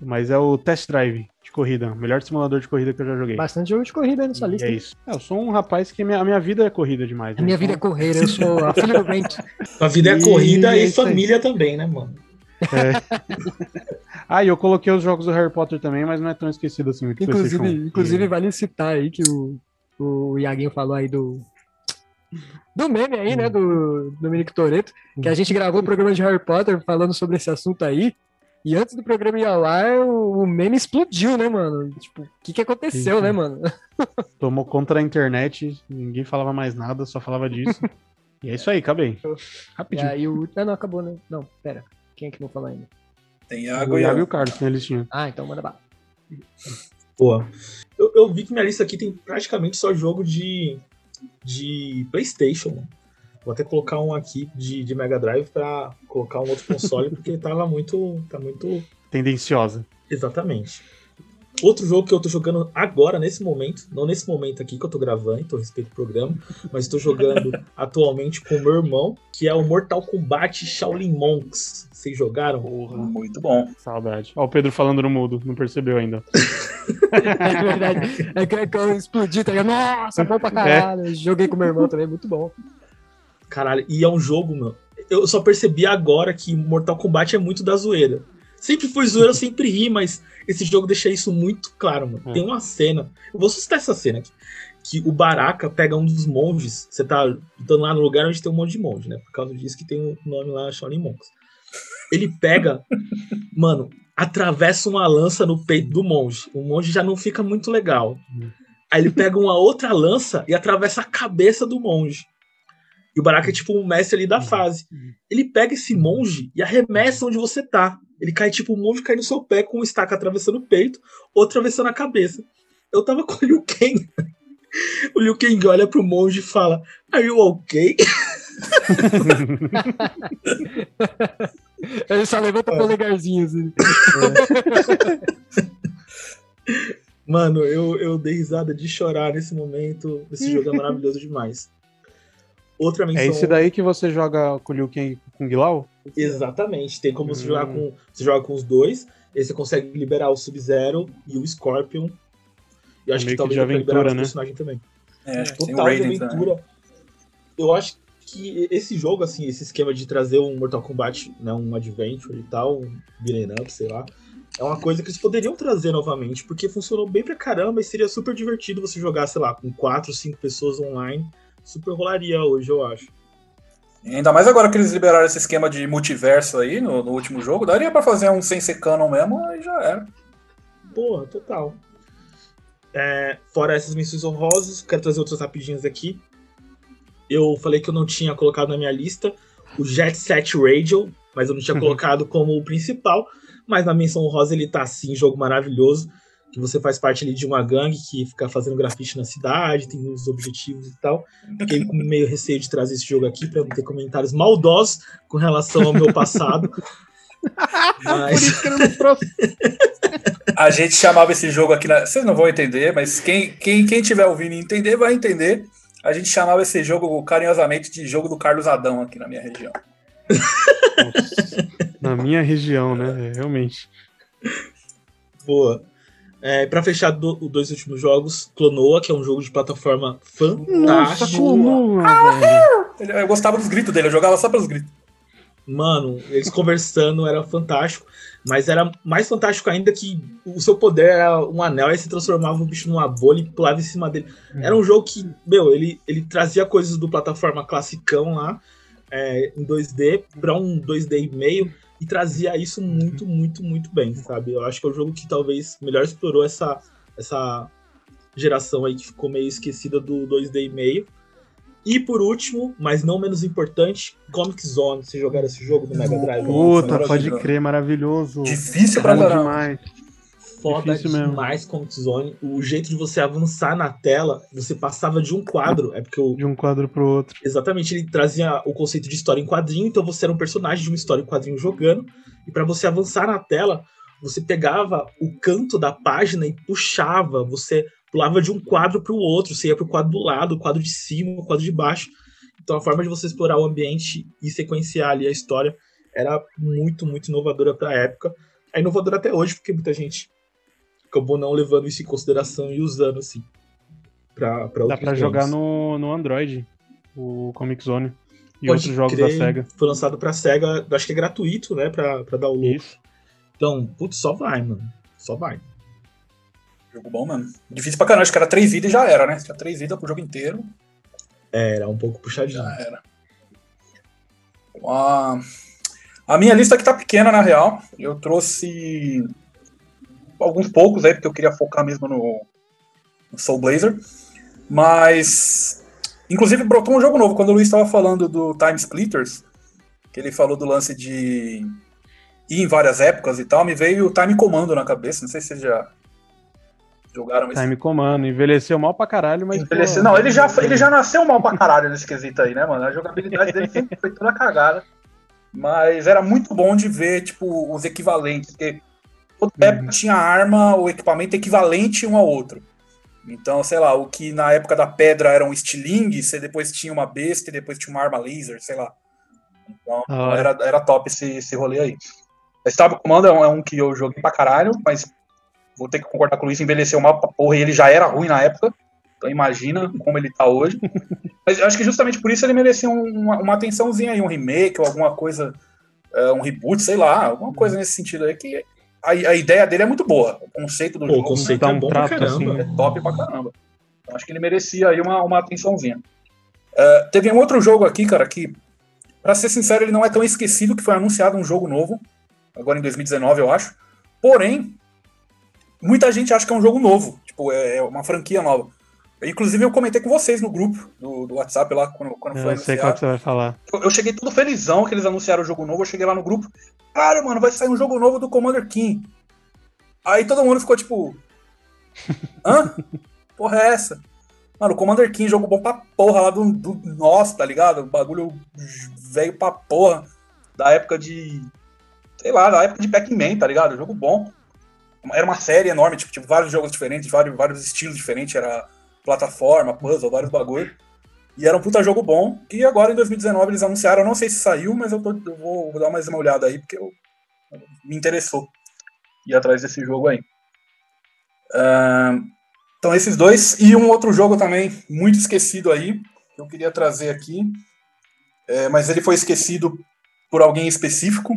Mas é o Test Drive de corrida. o Melhor simulador de corrida que eu já joguei. Bastante jogo de corrida aí nessa E lista. é isso. É, eu sou um rapaz que a minha, a minha vida é corrida demais. A minha vida é correr, eu sou a filha do. A vida é E corrida é e isso aí. família também, né, mano? Ah, e eu coloquei os jogos do Harry Potter também, mas não é tão esquecido assim. Inclusive, PlayStation 1. inclusive vale citar aí que o, o Iaguinho falou aí do. Do meme aí, né? Do Dominique Toretto, que a gente gravou o programa de Harry Potter falando sobre esse assunto aí. E antes do programa ir ao ar, o, meme explodiu, né, mano? Tipo, o que, que aconteceu, Sim, né, mano? Tomou contra a internet, ninguém falava mais nada, só falava disso. e é isso aí, acabei. E Rapidinho. aí o. Ah, não, acabou, né? Não, pera. Quem é que não falou ainda? Tem e Iago e o Carlos tem a listinha. Ah, então manda bala. Pô, eu, eu vi que minha lista aqui tem praticamente só jogo de, de PlayStation. Vou até colocar um aqui de, de Mega Drive pra colocar um outro console, porque tava muito. Tá muito. Tendenciosa. Exatamente. Outro jogo que eu tô jogando agora, nesse momento, não nesse momento aqui que eu tô gravando, então respeito o programa, mas tô jogando atualmente com o meu irmão, que é o Mortal Kombat Shaolin Monks. Vocês jogaram? Muito bom. Saudade. Ó, o Pedro falando no mudo, não percebeu ainda. É verdade. É que, é que eu explodi, tá ligado? Nossa, bom pra caralho. Joguei com meu irmão também, muito bom. Caralho, e é um jogo, meu. Eu só percebi agora que Mortal Kombat é muito da zoeira. Sempre foi zoeira, eu sempre ri, mas esse jogo deixa isso muito claro, mano. É. Tem uma cena. Eu vou citar essa cena aqui. Que o Baraka pega um dos monges. Você tá lutando lá no lugar onde tem um monte de monge, né? Por causa disso que tem o nome lá, Shaolin Monks. Ele pega, mano, atravessa uma lança no peito do monge. O monge já não fica muito legal. Aí ele pega uma outra lança e atravessa a cabeça do monge. E o Baraka é tipo um mestre ali da fase. Ele pega esse monge e arremessa onde você tá. Ele cai tipo, o monge cai no seu pé com um estaca atravessando o peito ou atravessando a cabeça. Eu tava com o Liu Kang. O Liu Kang olha pro monge e fala: Are you okay? Ele só levanta o polegarzinho, assim. Mano, eu, eu dei risada de chorar nesse momento. Esse jogo é maravilhoso demais. Outra menção. É esse daí que você joga com o Liu Kang e com o Guilau? Exatamente. Tem como você Hum. jogar com. Você joga com os dois. Aí você consegue liberar o Sub-Zero e o Scorpion. E eu acho É meio que que talvez de pra liberar aventura, outro né? personagem também. É, acho que tem o Total de Raiden aventura. Eu acho que esse jogo, assim, esse esquema de trazer um Mortal Kombat, né, um Adventure e tal, um beat'em up, sei lá, é uma coisa que eles poderiam trazer novamente, porque funcionou bem pra caramba e seria super divertido você jogar, sei lá, com 4, 5 pessoas online. Super rolaria hoje, eu acho. Ainda mais agora que eles liberaram esse esquema de multiverso aí no, no último jogo, daria pra fazer um sem ser canon mesmo e já era. Porra, total. É, fora essas menções honrosas, quero trazer outras rapidinhas aqui. Eu falei que eu não tinha colocado na minha lista o Jet Set Radio, mas eu não tinha colocado como o principal. Mas na menção honrosa ele tá assim, jogo maravilhoso. Que você faz parte ali de uma gangue que fica fazendo grafite na cidade, tem uns objetivos e tal. Fiquei com meio receio de trazer esse jogo aqui pra não ter comentários maldosos com relação ao meu passado. Mas... A gente chamava esse jogo aqui, na... vocês não vão entender, mas quem, quem, quem tiver ouvindo e entender vai entender. A gente chamava esse jogo carinhosamente de jogo do Carlos Adão aqui na minha região. Na minha região, né? É, Realmente. Boa. É, pra fechar do- os dois últimos jogos, Clonoa, que é um jogo de plataforma Nossa, fantástico. Clonoa, velho. Ele- Eu gostava dos gritos dele, eu jogava só pelos gritos. Mano, eles conversando era fantástico, mas era mais fantástico ainda que o seu poder era um anel, aí você transformava o bicho numa bolha e pulava em cima dele. Era um jogo que, meu, ele, ele trazia coisas do plataforma classicão lá, é, em 2D, pra um 2D e meio, e trazia isso muito, muito, muito bem, sabe? Eu acho que é o jogo que talvez melhor explorou essa, essa geração aí que ficou meio esquecida do 2D e meio. E por último, mas não menos importante, Comic Zone. Vocês jogaram esse jogo no Mega Drive? Puta, pode crer, maravilhoso. Difícil pra pra caramba. demais. Foda Difícil mesmo. demais Comic Zone. O jeito de você avançar na tela, você passava de um quadro. É porque o. De um quadro pro outro. Exatamente, ele trazia o conceito de história em quadrinho, então você era um personagem de uma história em quadrinho jogando, e para você avançar na tela, você pegava o canto da página e puxava, você pulava de um quadro para o outro, você ia pro quadro do lado, o quadro de cima, o quadro de baixo. Então a forma de você explorar o ambiente e sequenciar ali a história era muito, muito inovadora para a época. É inovadora até hoje, porque muita gente acabou não levando isso em consideração e usando assim. Pra, pra Dá pra jogar no, no Android, o Comic Zone. E Pode outros jogos da SEGA. Foi lançado pra SEGA, acho que é gratuito, né? Pra, pra download. Então, putz, só vai, mano. Só vai. Jogo bom, mano. Difícil pra caramba, acho que era três vidas e já era, né? Tinha três vidas pro jogo inteiro. É, Era um pouco puxadinho. Já era. A, a minha lista aqui tá pequena, na real. Eu trouxe alguns poucos aí, porque eu queria focar mesmo no, no Soul Blazer. Mas. Inclusive, brotou um jogo novo. Quando o Luiz estava falando do Time Splitters, que ele falou do lance de ir em várias épocas e tal, me veio o Time Commando na cabeça. Não sei se vocês já jogaram esse Time Comando, envelheceu mal pra caralho, mas. Envelheceu- Não, ele já, ele já nasceu mal pra caralho nesse quesito aí, né, mano? A jogabilidade dele sempre foi toda cagada. Mas era muito bom de ver, tipo, os equivalentes, porque toda época tinha arma ou equipamento equivalente um ao outro. Então, sei lá, o que na época da pedra era um estilingue, você depois tinha uma besta e depois tinha uma arma laser, sei lá. Então, hora. era, era top esse, esse rolê aí. Estava Comando é um, é um que eu joguei pra caralho, mas vou ter que concordar com o Luiz, envelheceu mal pra porra e ele já era ruim na época. Então imagina como ele tá hoje. Mas eu acho que justamente por isso ele merecia um- uma, uma atençãozinha aí, um remake ou alguma coisa, é, um reboot, sei lá, alguma coisa nesse sentido aí, que a, a ideia dele é muito boa. O conceito do Pô, o jogo conceito né, é bom pra caramba. é top pra caramba. Eu acho que ele merecia aí uma, uma atençãozinha. É, teve um outro jogo aqui, cara, que, pra ser sincero, ele não é tão esquecido que foi anunciado um jogo novo, agora em 2019, eu acho. Porém, muita gente acha que é um jogo novo, tipo, é é uma franquia nova. Inclusive, eu comentei com vocês no grupo do, do WhatsApp lá, quando, quando foi Eu sei anunciado. qual que você vai falar. Eu, eu cheguei todo felizão que eles anunciaram o jogo novo. Eu cheguei lá no grupo. Cara, mano, vai sair um jogo novo do Commander King. Aí todo mundo ficou tipo. Hã? Porra, é essa? Mano, o Commander King, jogo bom pra porra lá do, do nosso, tá ligado? Bagulho velho pra porra. Da época de. Sei lá, da época de Pac-Man, tá ligado? Jogo bom. Era uma série enorme, tipo, tipo vários jogos diferentes, vários, vários estilos diferentes. Era plataforma, puzzle, vários bagulho. E era um puta jogo bom. E agora em 2019 eles anunciaram, eu não sei se saiu, mas eu, tô- eu vou, vou dar mais uma olhada aí, porque eu, me interessou ir atrás desse jogo aí. Ahn, então esses dois. E um outro jogo também, muito esquecido aí, que eu queria trazer aqui. É, mas ele foi esquecido por alguém específico.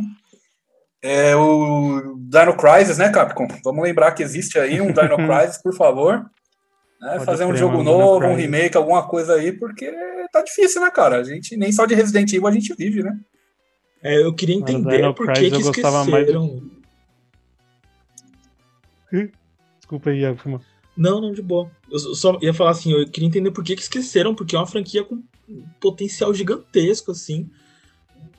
É o Dino Crisis, né, Capcom? Vamos lembrar que existe aí um Dino Crisis, por favor. Né, fazer um jogo novo, um remake, alguma coisa aí, porque tá difícil, né, cara? A gente nem só de Resident Evil a gente vive, né? É, eu queria entender por que, que gostava mais esqueceram. Desculpa aí, Iago. Não, não, de boa. Eu só ia falar assim, eu queria entender por que, que esqueceram, porque é uma franquia com um potencial gigantesco, assim.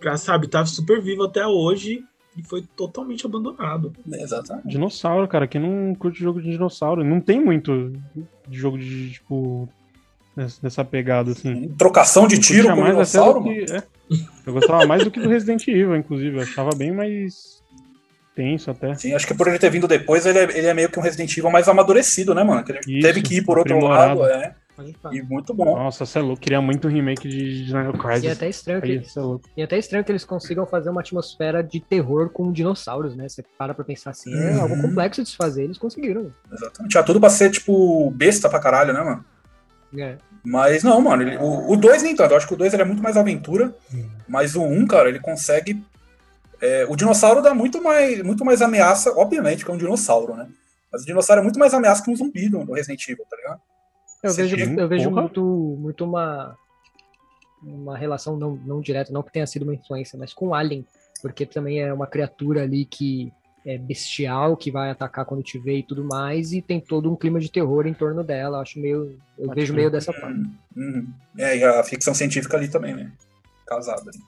Pra, sabe, tá super vivo até hoje e foi totalmente abandonado. Exatamente. Dinossauro, cara. Quem não curte jogo de dinossauro? Não tem muito de jogo de, tipo, nessa, pegada, assim. Trocação de tiro com dinossauro, do que- é. Eu gostava mais do que do Resident Evil, inclusive. Eu achava bem mais tenso até. Sim, acho que por ele ter vindo depois, ele é, ele é meio que um Resident Evil mais amadurecido, né, mano? Que ele Isso, teve que ir por outro lado, é. E muito bom. Nossa, você é louco. Queria muito um remake de Dino Crisis. E é até estranho que, cê é louco. e é até estranho que eles consigam fazer uma atmosfera de terror com dinossauros, né? Você para pra pensar assim, é Uhum. algo complexo de se fazer, eles conseguiram. Exatamente. Tinha tudo pra ser, tipo, besta pra caralho, né, mano? É. Mas não, mano, ele- o 2 nem tanto. Eu acho que o 2 é muito mais aventura. Mas o 1, um, cara, ele consegue. é, o dinossauro dá muito mais, muito mais ameaça, obviamente, que é um dinossauro, né? Mas o dinossauro é muito mais ameaça que um zumbi do, do Resident Evil, tá ligado? Eu Você vejo, tem- eu vejo porra. muito, muito uma, uma relação não, não direta, não que tenha sido uma influência, mas com Alien, porque também é uma criatura ali que é bestial, que vai atacar quando te vê e tudo mais, e tem todo um clima de terror em torno dela. Eu acho meio. Eu vejo meio dessa forma. Uhum. É, e a ficção científica ali também, né? Casada. ali.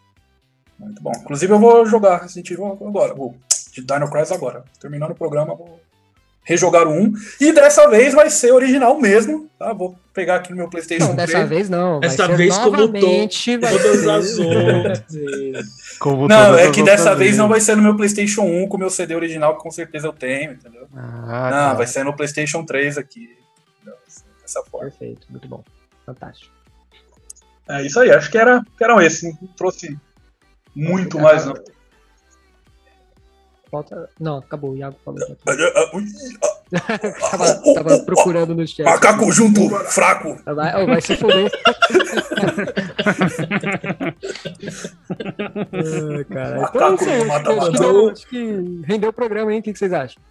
Muito bom. Inclusive, eu vou jogar Resident Evil agora. Vou de Dino Crisis agora. Terminando o programa, vou rejogar o 1. E dessa vez vai ser original mesmo, tá? Vou pegar aqui no meu PlayStation Não, dessa 3. vez não. vai Dessa ser vez como novamente, to- vai todas ser- as outras. Como Não, é que dessa vez não vai ser no meu PlayStation 1 com o meu CD original, que com certeza eu tenho, entendeu? Ah, não, tá. vai ser no PlayStation 3 aqui. Dessa forma. Perfeito, muito bom. Fantástico. É isso aí, acho que, era, que eram esses. Não trouxe muito mais, não. Falta. Não, acabou, o Iago falou. Ah, tava, tava procurando no chat. Macaco junto, fraco. Vai, oh, vai se fuder. Ai, cara. Então é isso aí, acho que- acho que deu- acho que rendeu o programa, hein? O que que vocês acham?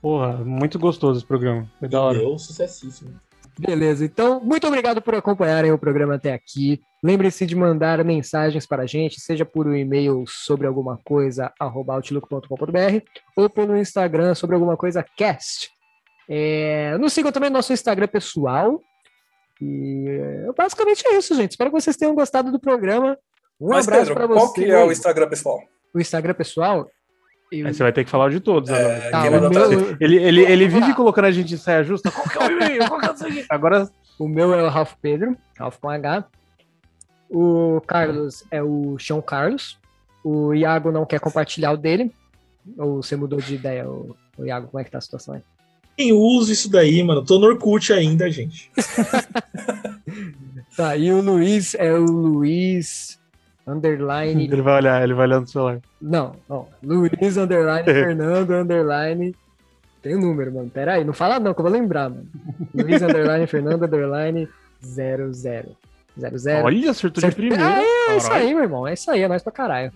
Porra, muito gostoso esse programa. Foi da hora. Deu sucessíssimo. Beleza, então, muito obrigado por acompanharem o programa até aqui. Lembre-se de mandar mensagens para a gente, seja por um e-mail sobre alguma coisa, arroba outlook.com.br, ou pelo Instagram sobre alguma coisa cast. É, nos sigam também no nosso Instagram pessoal. E é, basicamente é isso, gente. Espero que vocês tenham gostado do programa. Um Mas, abraço para qual vocês. que é o Instagram pessoal? O Instagram pessoal? Eu- Aí você vai ter que falar de todos agora. Tá, meu- Ele, ele, ele vive colocando a gente em saia justa. Qual que é o e-mail? Qual que é o seguinte? Agora. O meu é o Ralph Pedro, Ralph com H. O Carlos é o Chão Carlos. O Iago não quer compartilhar o dele. Ou você mudou de ideia, o, o Iago? Como é que tá a situação aí? Quem usa isso daí, mano? Tô no Orkut ainda, gente. Tá, e o Luiz é o Luiz underline. Ele vai olhar, ele vai olhar no celular. Não, não. Luiz underline Fernando underline. Tem o número, mano. Pera aí, não fala não, que eu vou lembrar, mano. Luiz underline Fernando underline 00. 00. Olha, acertou de. Ah, é, é isso aí, meu irmão. É isso aí, é nóis pra caralho.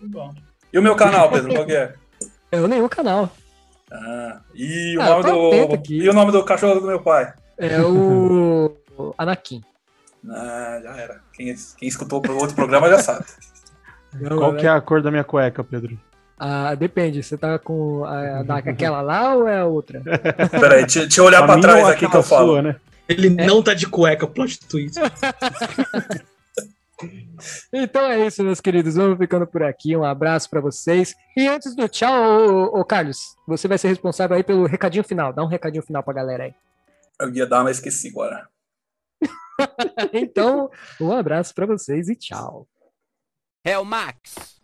E o meu canal, Pedro, qual que é? Eu nenhum canal. Ah, e, o Ah, nome do, aqui. e o nome do cachorro do meu pai? É o o Anakin. Ah, já era. Quem, quem escutou o outro programa já sabe. Não, Qual é- que é a cor da minha cueca, Pedro? Ah, depende, você tá com a, da- aquela lá ou é a outra? Peraí, deixa, deixa eu olhar A pra minha trás aqui que eu falo. sua, né? Ele não tá de cueca, plot twist. Então é isso, meus queridos. Vamos ficando por aqui. Um abraço pra vocês. E antes do tchau, ô, ô, Carlos, você vai ser responsável aí pelo recadinho final. Dá um recadinho final pra galera aí. Eu ia dar, mas esqueci agora. Então, um abraço pra vocês e tchau. Hell Max.